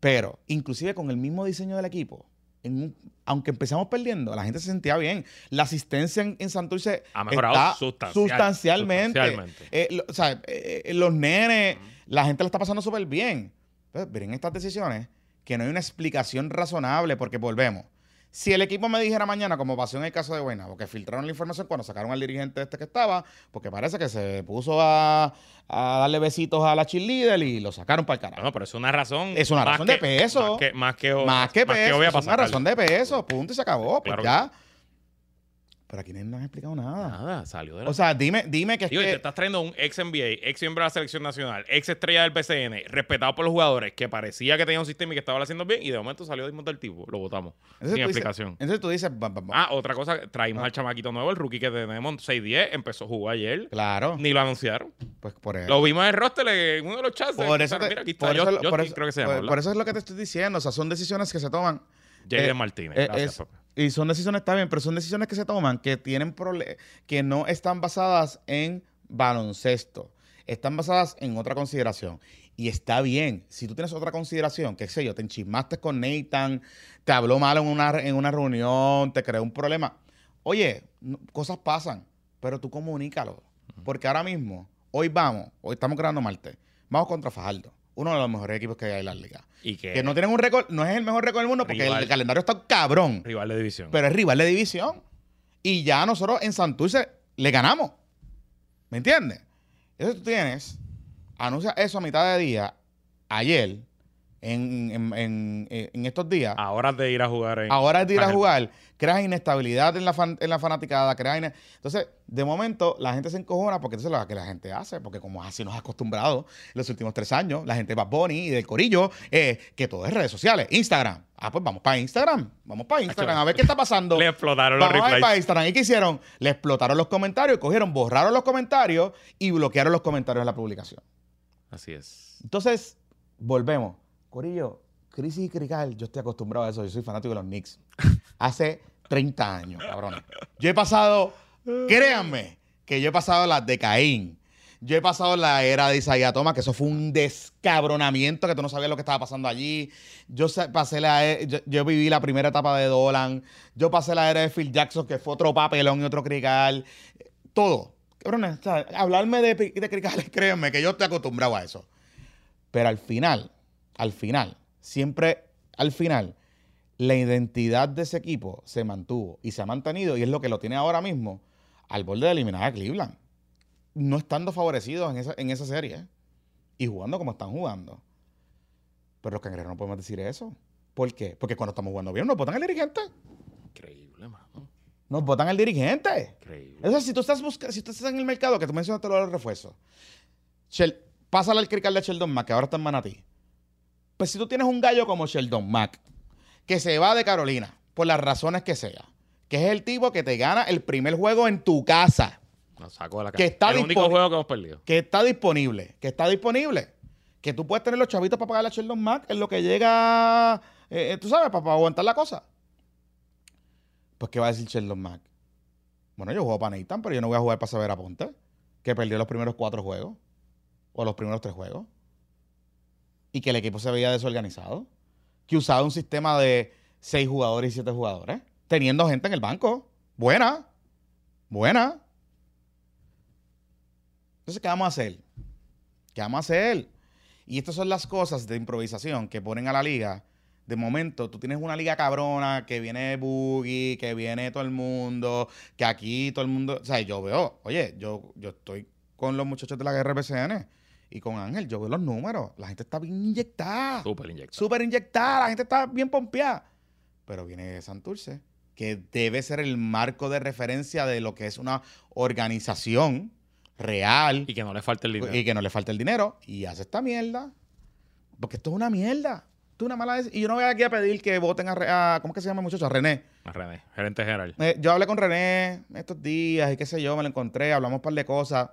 Pero, inclusive con el mismo diseño del equipo, en aunque empezamos perdiendo, la gente se sentía bien. La asistencia en, en Santurce Ha mejorado está sustancial- sustancialmente. sustancialmente. Eh, lo- o sea, eh, eh, los nenes, la gente la está pasando súper bien. Entonces, miren estas decisiones que no hay una explicación razonable porque volvemos. Si el equipo me dijera mañana, como pasó en el caso de Buena, porque filtraron la información cuando sacaron al dirigente este que estaba, porque parece que se puso a, a darle besitos a la cheerleader y lo sacaron para el carajo. No, pero es una razón. Es una razón de que- peso. Más que, más que, más que peso, obvia es una razón de peso, punto y se acabó, pues Claro que ya. Pero aquí no han explicado nada. Nada, salió de la O sea, dime, dime que es Digo, y que- te estás trayendo un ex NBA, ex miembro de la selección nacional, ex estrella del PCN, respetado por los jugadores, que parecía que tenía un sistema y que estaba haciendo bien, y de momento salió mismo del tipo. Lo votamos. Entonces sin dices- explicación. entonces tú dices, Ah, otra cosa, traímos al chamaquito nuevo, el rookie que tenemos, 6-10, empezó a jugar ayer. claro, Ni lo anunciaron. pues por eso. Lo vimos en el roster en uno de los chats. Por eso, Yo- eso- por eso- es lo que te estoy diciendo. O sea, son decisiones que se toman. Jaden eh, Martínez. eh, Gracias, es- papá. Y son decisiones, está bien, pero son decisiones que se toman que tienen que no están basadas en baloncesto. Están basadas en otra consideración. Y está bien. Si tú tienes otra consideración, qué sé yo, te enchismaste con Nathan, te habló mal en una, en una reunión, te creó un problema. Oye, no- cosas pasan, pero tú comunícalo. Porque ahora mismo, hoy vamos, hoy estamos grabando martes, vamos contra Fajardo, uno de los mejores equipos que hay en la liga. Y que, Que no tienen un récord, no es el mejor récord del mundo porque Rival. el calendario está cabrón, rival de división. pero es rival de división. Y ya nosotros en Santurce le ganamos. ¿Me entiendes? Entonces tú tienes, anuncia eso a mitad de día, ayer, en, en- en- en estos días. a horas de ir a jugar en. Ahora de ir a jugar, creas inestabilidad en la, fan- en la fanaticada, creas Entonces, de momento, la gente se encojona porque eso es lo que la gente hace, porque como así nos ha acostumbrado los últimos tres años, la gente va Bonnie y del corillo, eh, que todo es redes sociales, Instagram. Ah, pues vamos para Instagram, vamos para Instagram, a ver qué está pasando. Le explotaron los Vamos a ir replies. para Instagram. ¿Y qué hicieron? Le explotaron los comentarios, cogieron, borraron los comentarios y bloquearon los comentarios en la publicación. Así es. Entonces, volvemos. Corillo, crisis y crical, yo estoy acostumbrado a eso. Yo soy fanático de los Knicks. *laughs* Hace 30 años, cabrón. Yo he pasado, créanme, que yo he pasado las de Caín. Yo he pasado la era de Isaiah Thomas, que eso fue un descabronamiento, que tú no sabías lo que estaba pasando allí. Yo pasé la e- yo, yo viví la primera etapa de Dolan. Yo pasé la era de Phil Jackson, que fue otro papelón y otro crical. Todo. Cabrones, o sea, hablarme de, de cricales, *laughs* créanme, que yo estoy acostumbrado a eso. Pero al final, al final, siempre al final, la identidad de ese equipo se mantuvo y se ha mantenido y es lo que lo tiene ahora mismo al borde de eliminar a Cleveland. No estando favorecidos en esa, en esa serie y jugando como están jugando. Pero los cangrejeros no podemos decir eso. ¿Por qué? Porque cuando estamos jugando bien nos votan al dirigente. Increíble, mano. Nos votan al dirigente. Increíble. Eso si tú estás buscando, si tú estás en el mercado, que tú mencionaste lo de los refuerzos, pásale al crical de Sheldon Mack, que ahora está en Manatí. Pues si tú tienes un gallo como Sheldon Mack, que se va de Carolina, por las razones que sea, que es el tipo que te gana el primer juego en tu casa, Nos sacó de la Que está El único disponible. juego que hemos perdido. que está disponible, que está disponible, que tú puedes tener los chavitos para pagarle a Sheldon Mack en lo que llega, eh, eh, tú sabes, para, para aguantar la cosa. Pues, ¿qué va a decir Sheldon Mack? Bueno, yo juego para Nathan, pero yo no voy a jugar para Saber Aponte, que perdió los primeros cuatro juegos, o los primeros tres juegos, y que el equipo se veía desorganizado, que usaba un sistema de seis jugadores y siete jugadores, teniendo gente en el banco. Buena, buena. Entonces, ¿qué vamos a hacer? ¿Qué vamos a hacer? Y estas son las cosas de improvisación que ponen a la liga. De momento, tú tienes una liga cabrona que viene Boogie, que viene todo el mundo, que aquí todo el mundo. O sea, yo veo, oye, yo, yo estoy con los muchachos de la guerra PCN y con Ángel, yo veo los números. La gente está bien inyectada. Súper inyectado. Súper inyectada, la gente está bien pompeada. Pero viene Santurce, que debe ser el marco de referencia de lo que es una organización real Y que no le falte el dinero. y que no le falte el dinero y hace esta mierda. Porque esto es una mierda. Esto es una mala Y yo no voy aquí a pedir que voten a, a- ¿cómo que se llama muchacho? A René. A René, gerente general. Eh, yo hablé con René estos días y qué sé yo, me lo encontré, hablamos un par de cosas.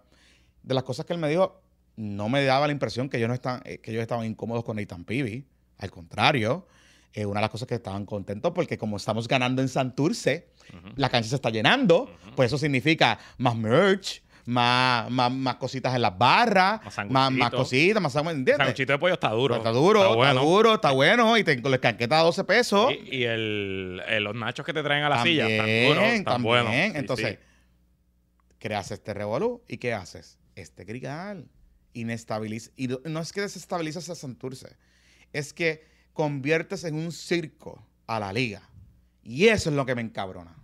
De las cosas que él me dijo, no me daba la impresión que ellos, no están, eh, que ellos estaban incómodos con Nathan Peavy. Al contrario, eh, una de las cosas que estaban contentos porque como estamos ganando en Santurce, Ujú. la cancha se está llenando, pues eso significa más merch, más, más, más cositas en las barras, Más más, más cositas, más sándwich, El ¿entiendes? sanguchito de pollo está duro. Está duro, está, bueno. duro, está bueno. Y te, con la canqueta a 12 pesos. Y, y el, el- los nachos que te traen a la silla están También, duros, están también. buenos. Sí, Entonces, sí. creas este revolú y ¿qué haces? Este grigal. Inestabiliza. Y no es que desestabilizas a Santurce, es que conviertes en un circo a la liga. Y eso es lo que me encabrona.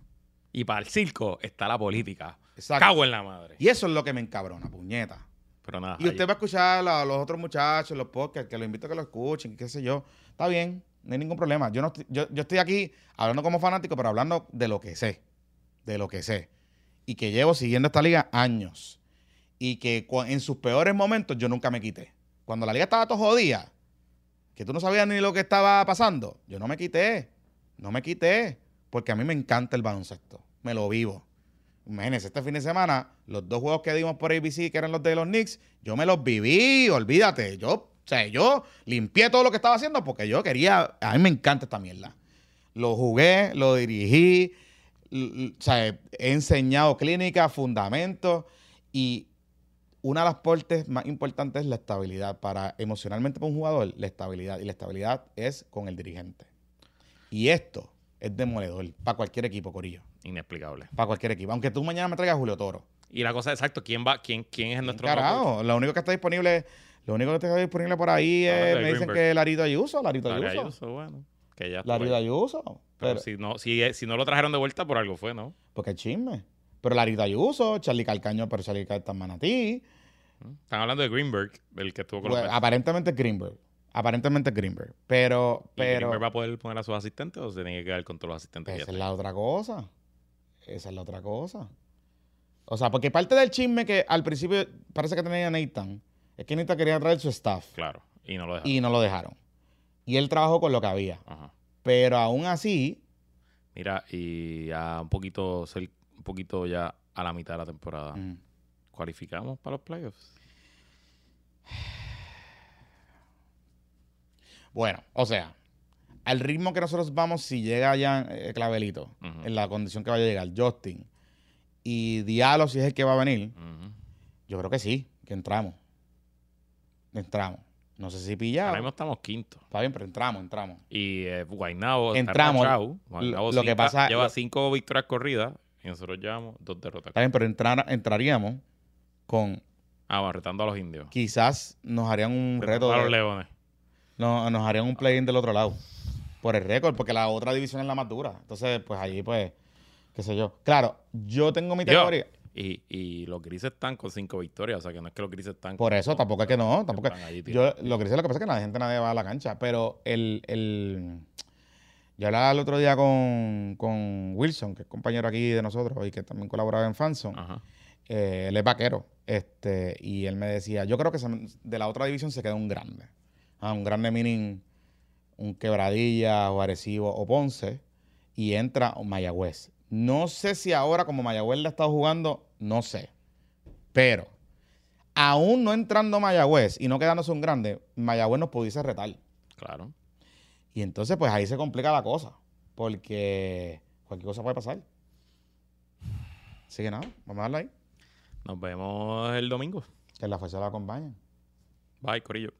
Y para el circo está la política. Exacto. Cago en la madre. Y eso es lo que me encabrona, puñeta. Pero nada. Y usted va a escuchar a los otros muchachos, los podcasts, que los invito a que lo escuchen, qué sé yo. Está bien, no hay ningún problema. Yo, no estoy, yo, yo estoy aquí hablando como fanático, pero hablando de lo que sé. De lo que sé. Y que llevo siguiendo esta liga años. Y que en sus peores momentos yo nunca me quité. Cuando la liga estaba todo jodida, que tú no sabías ni lo que estaba pasando, yo no me quité. No me quité. Porque a mí me encanta el baloncesto. Me lo vivo. Imagínense, este fin de semana, los dos juegos que dimos por ABC, que eran los de los Knicks, yo me los viví, olvídate. Yo, o sea, yo limpié todo lo que estaba haciendo porque yo quería, a mí me encanta esta mierda. Lo jugué, lo dirigí, o sea, he enseñado clínica, fundamentos y una de las partes más importantes es la estabilidad. Para emocionalmente para un jugador, la estabilidad. Y la estabilidad es con el dirigente. Y esto es demoledor para cualquier equipo, Corillo. Inexplicable. Para cualquier equipo. Aunque tú mañana me traigas a Julio Toro. Y la cosa exacto, ¿quién va? ¿Quién, quién es nuestro Carajo, lo único que está disponible, lo único que está disponible por ahí Ah, es, me dicen Greenberg. que Larito Ayuso, Larito coach? Larry Ayuso. Ayuso, bueno. Que ya Larito ahí. Ayuso. Pero Pero, si no, si, si no lo trajeron de vuelta por algo fue, ¿no? porque chisme. Pero Larito Ayuso, Charlie Calcaño, pero Charlie Calcaño está en Manatí. Están hablando de Greenberg, el que estuvo con Pues, los aparentemente es Greenberg. Aparentemente es Greenberg. Pero, ¿Y pero Greenberg va a poder poner a sus asistentes o se tiene que quedar con todos los asistentes? esa es la otra cosa. Esa es la otra cosa. O sea, porque parte del chisme que al principio parece que tenía Nathan es que Nathan quería traer su staff? Claro. Y no lo dejaron. y no lo dejaron. Y él trabajó con lo que había. Ajá. Pero aún así, Mira, y ya un poquito, cer- un poquito ya a la mitad de la temporada. mm, ¿Cualificamos para los playoffs? bueno, o sea, al ritmo que nosotros vamos, si llega ya eh, Clavelito, en la condición que vaya a llegar, Justin, y Diallo, si es el que va a venir, yo creo que sí, que entramos. Entramos. No sé si pillado. Ahora mismo estamos quinto. Está bien, pero entramos, entramos. Y eh, Guaynabo Entramos. está. Guaynabo Lo- lo que pasa- lleva lo- cinco victorias corridas y nosotros llevamos dos derrotas. Está bien, pero entrar, entraríamos con. Ah, retando a los indios. Quizás nos harían un reto. Retando a los de- leones. no, nos harían un play-in del otro lado. Por el récord, porque la otra división es la más dura. Entonces, pues allí, pues, qué sé yo. Claro, yo tengo mi teoría. Y, y los grises están con cinco victorias. O sea, que no es que los grises están... Por eso, con- tampoco es que no. Tampoco Yo tirados. lo que sé, lo que pasa es que la gente nadie va a la cancha. Pero el. el yo hablaba el otro día con, con Wilson, que es compañero aquí de nosotros y que también colaboraba en Fanson. Ajá. Eh, él es vaquero. Este, y él me decía, yo creo que se- de la otra división se queda un grande. Ah, un grande meaning un quebradilla o Arecibo o Ponce. Y entra Mayagüez. No sé si ahora como Mayagüez le ha estado jugando, no sé. Pero, aún no entrando Mayagüez y no quedándose un grande, Mayagüez nos pudiese retar. Claro. Y entonces, pues ahí se complica la cosa. Porque Cualquier cosa puede pasar. Así que nada, vamos a darle ahí. Nos vemos el domingo. Que la fuerza la acompañe. Bye, Corillo.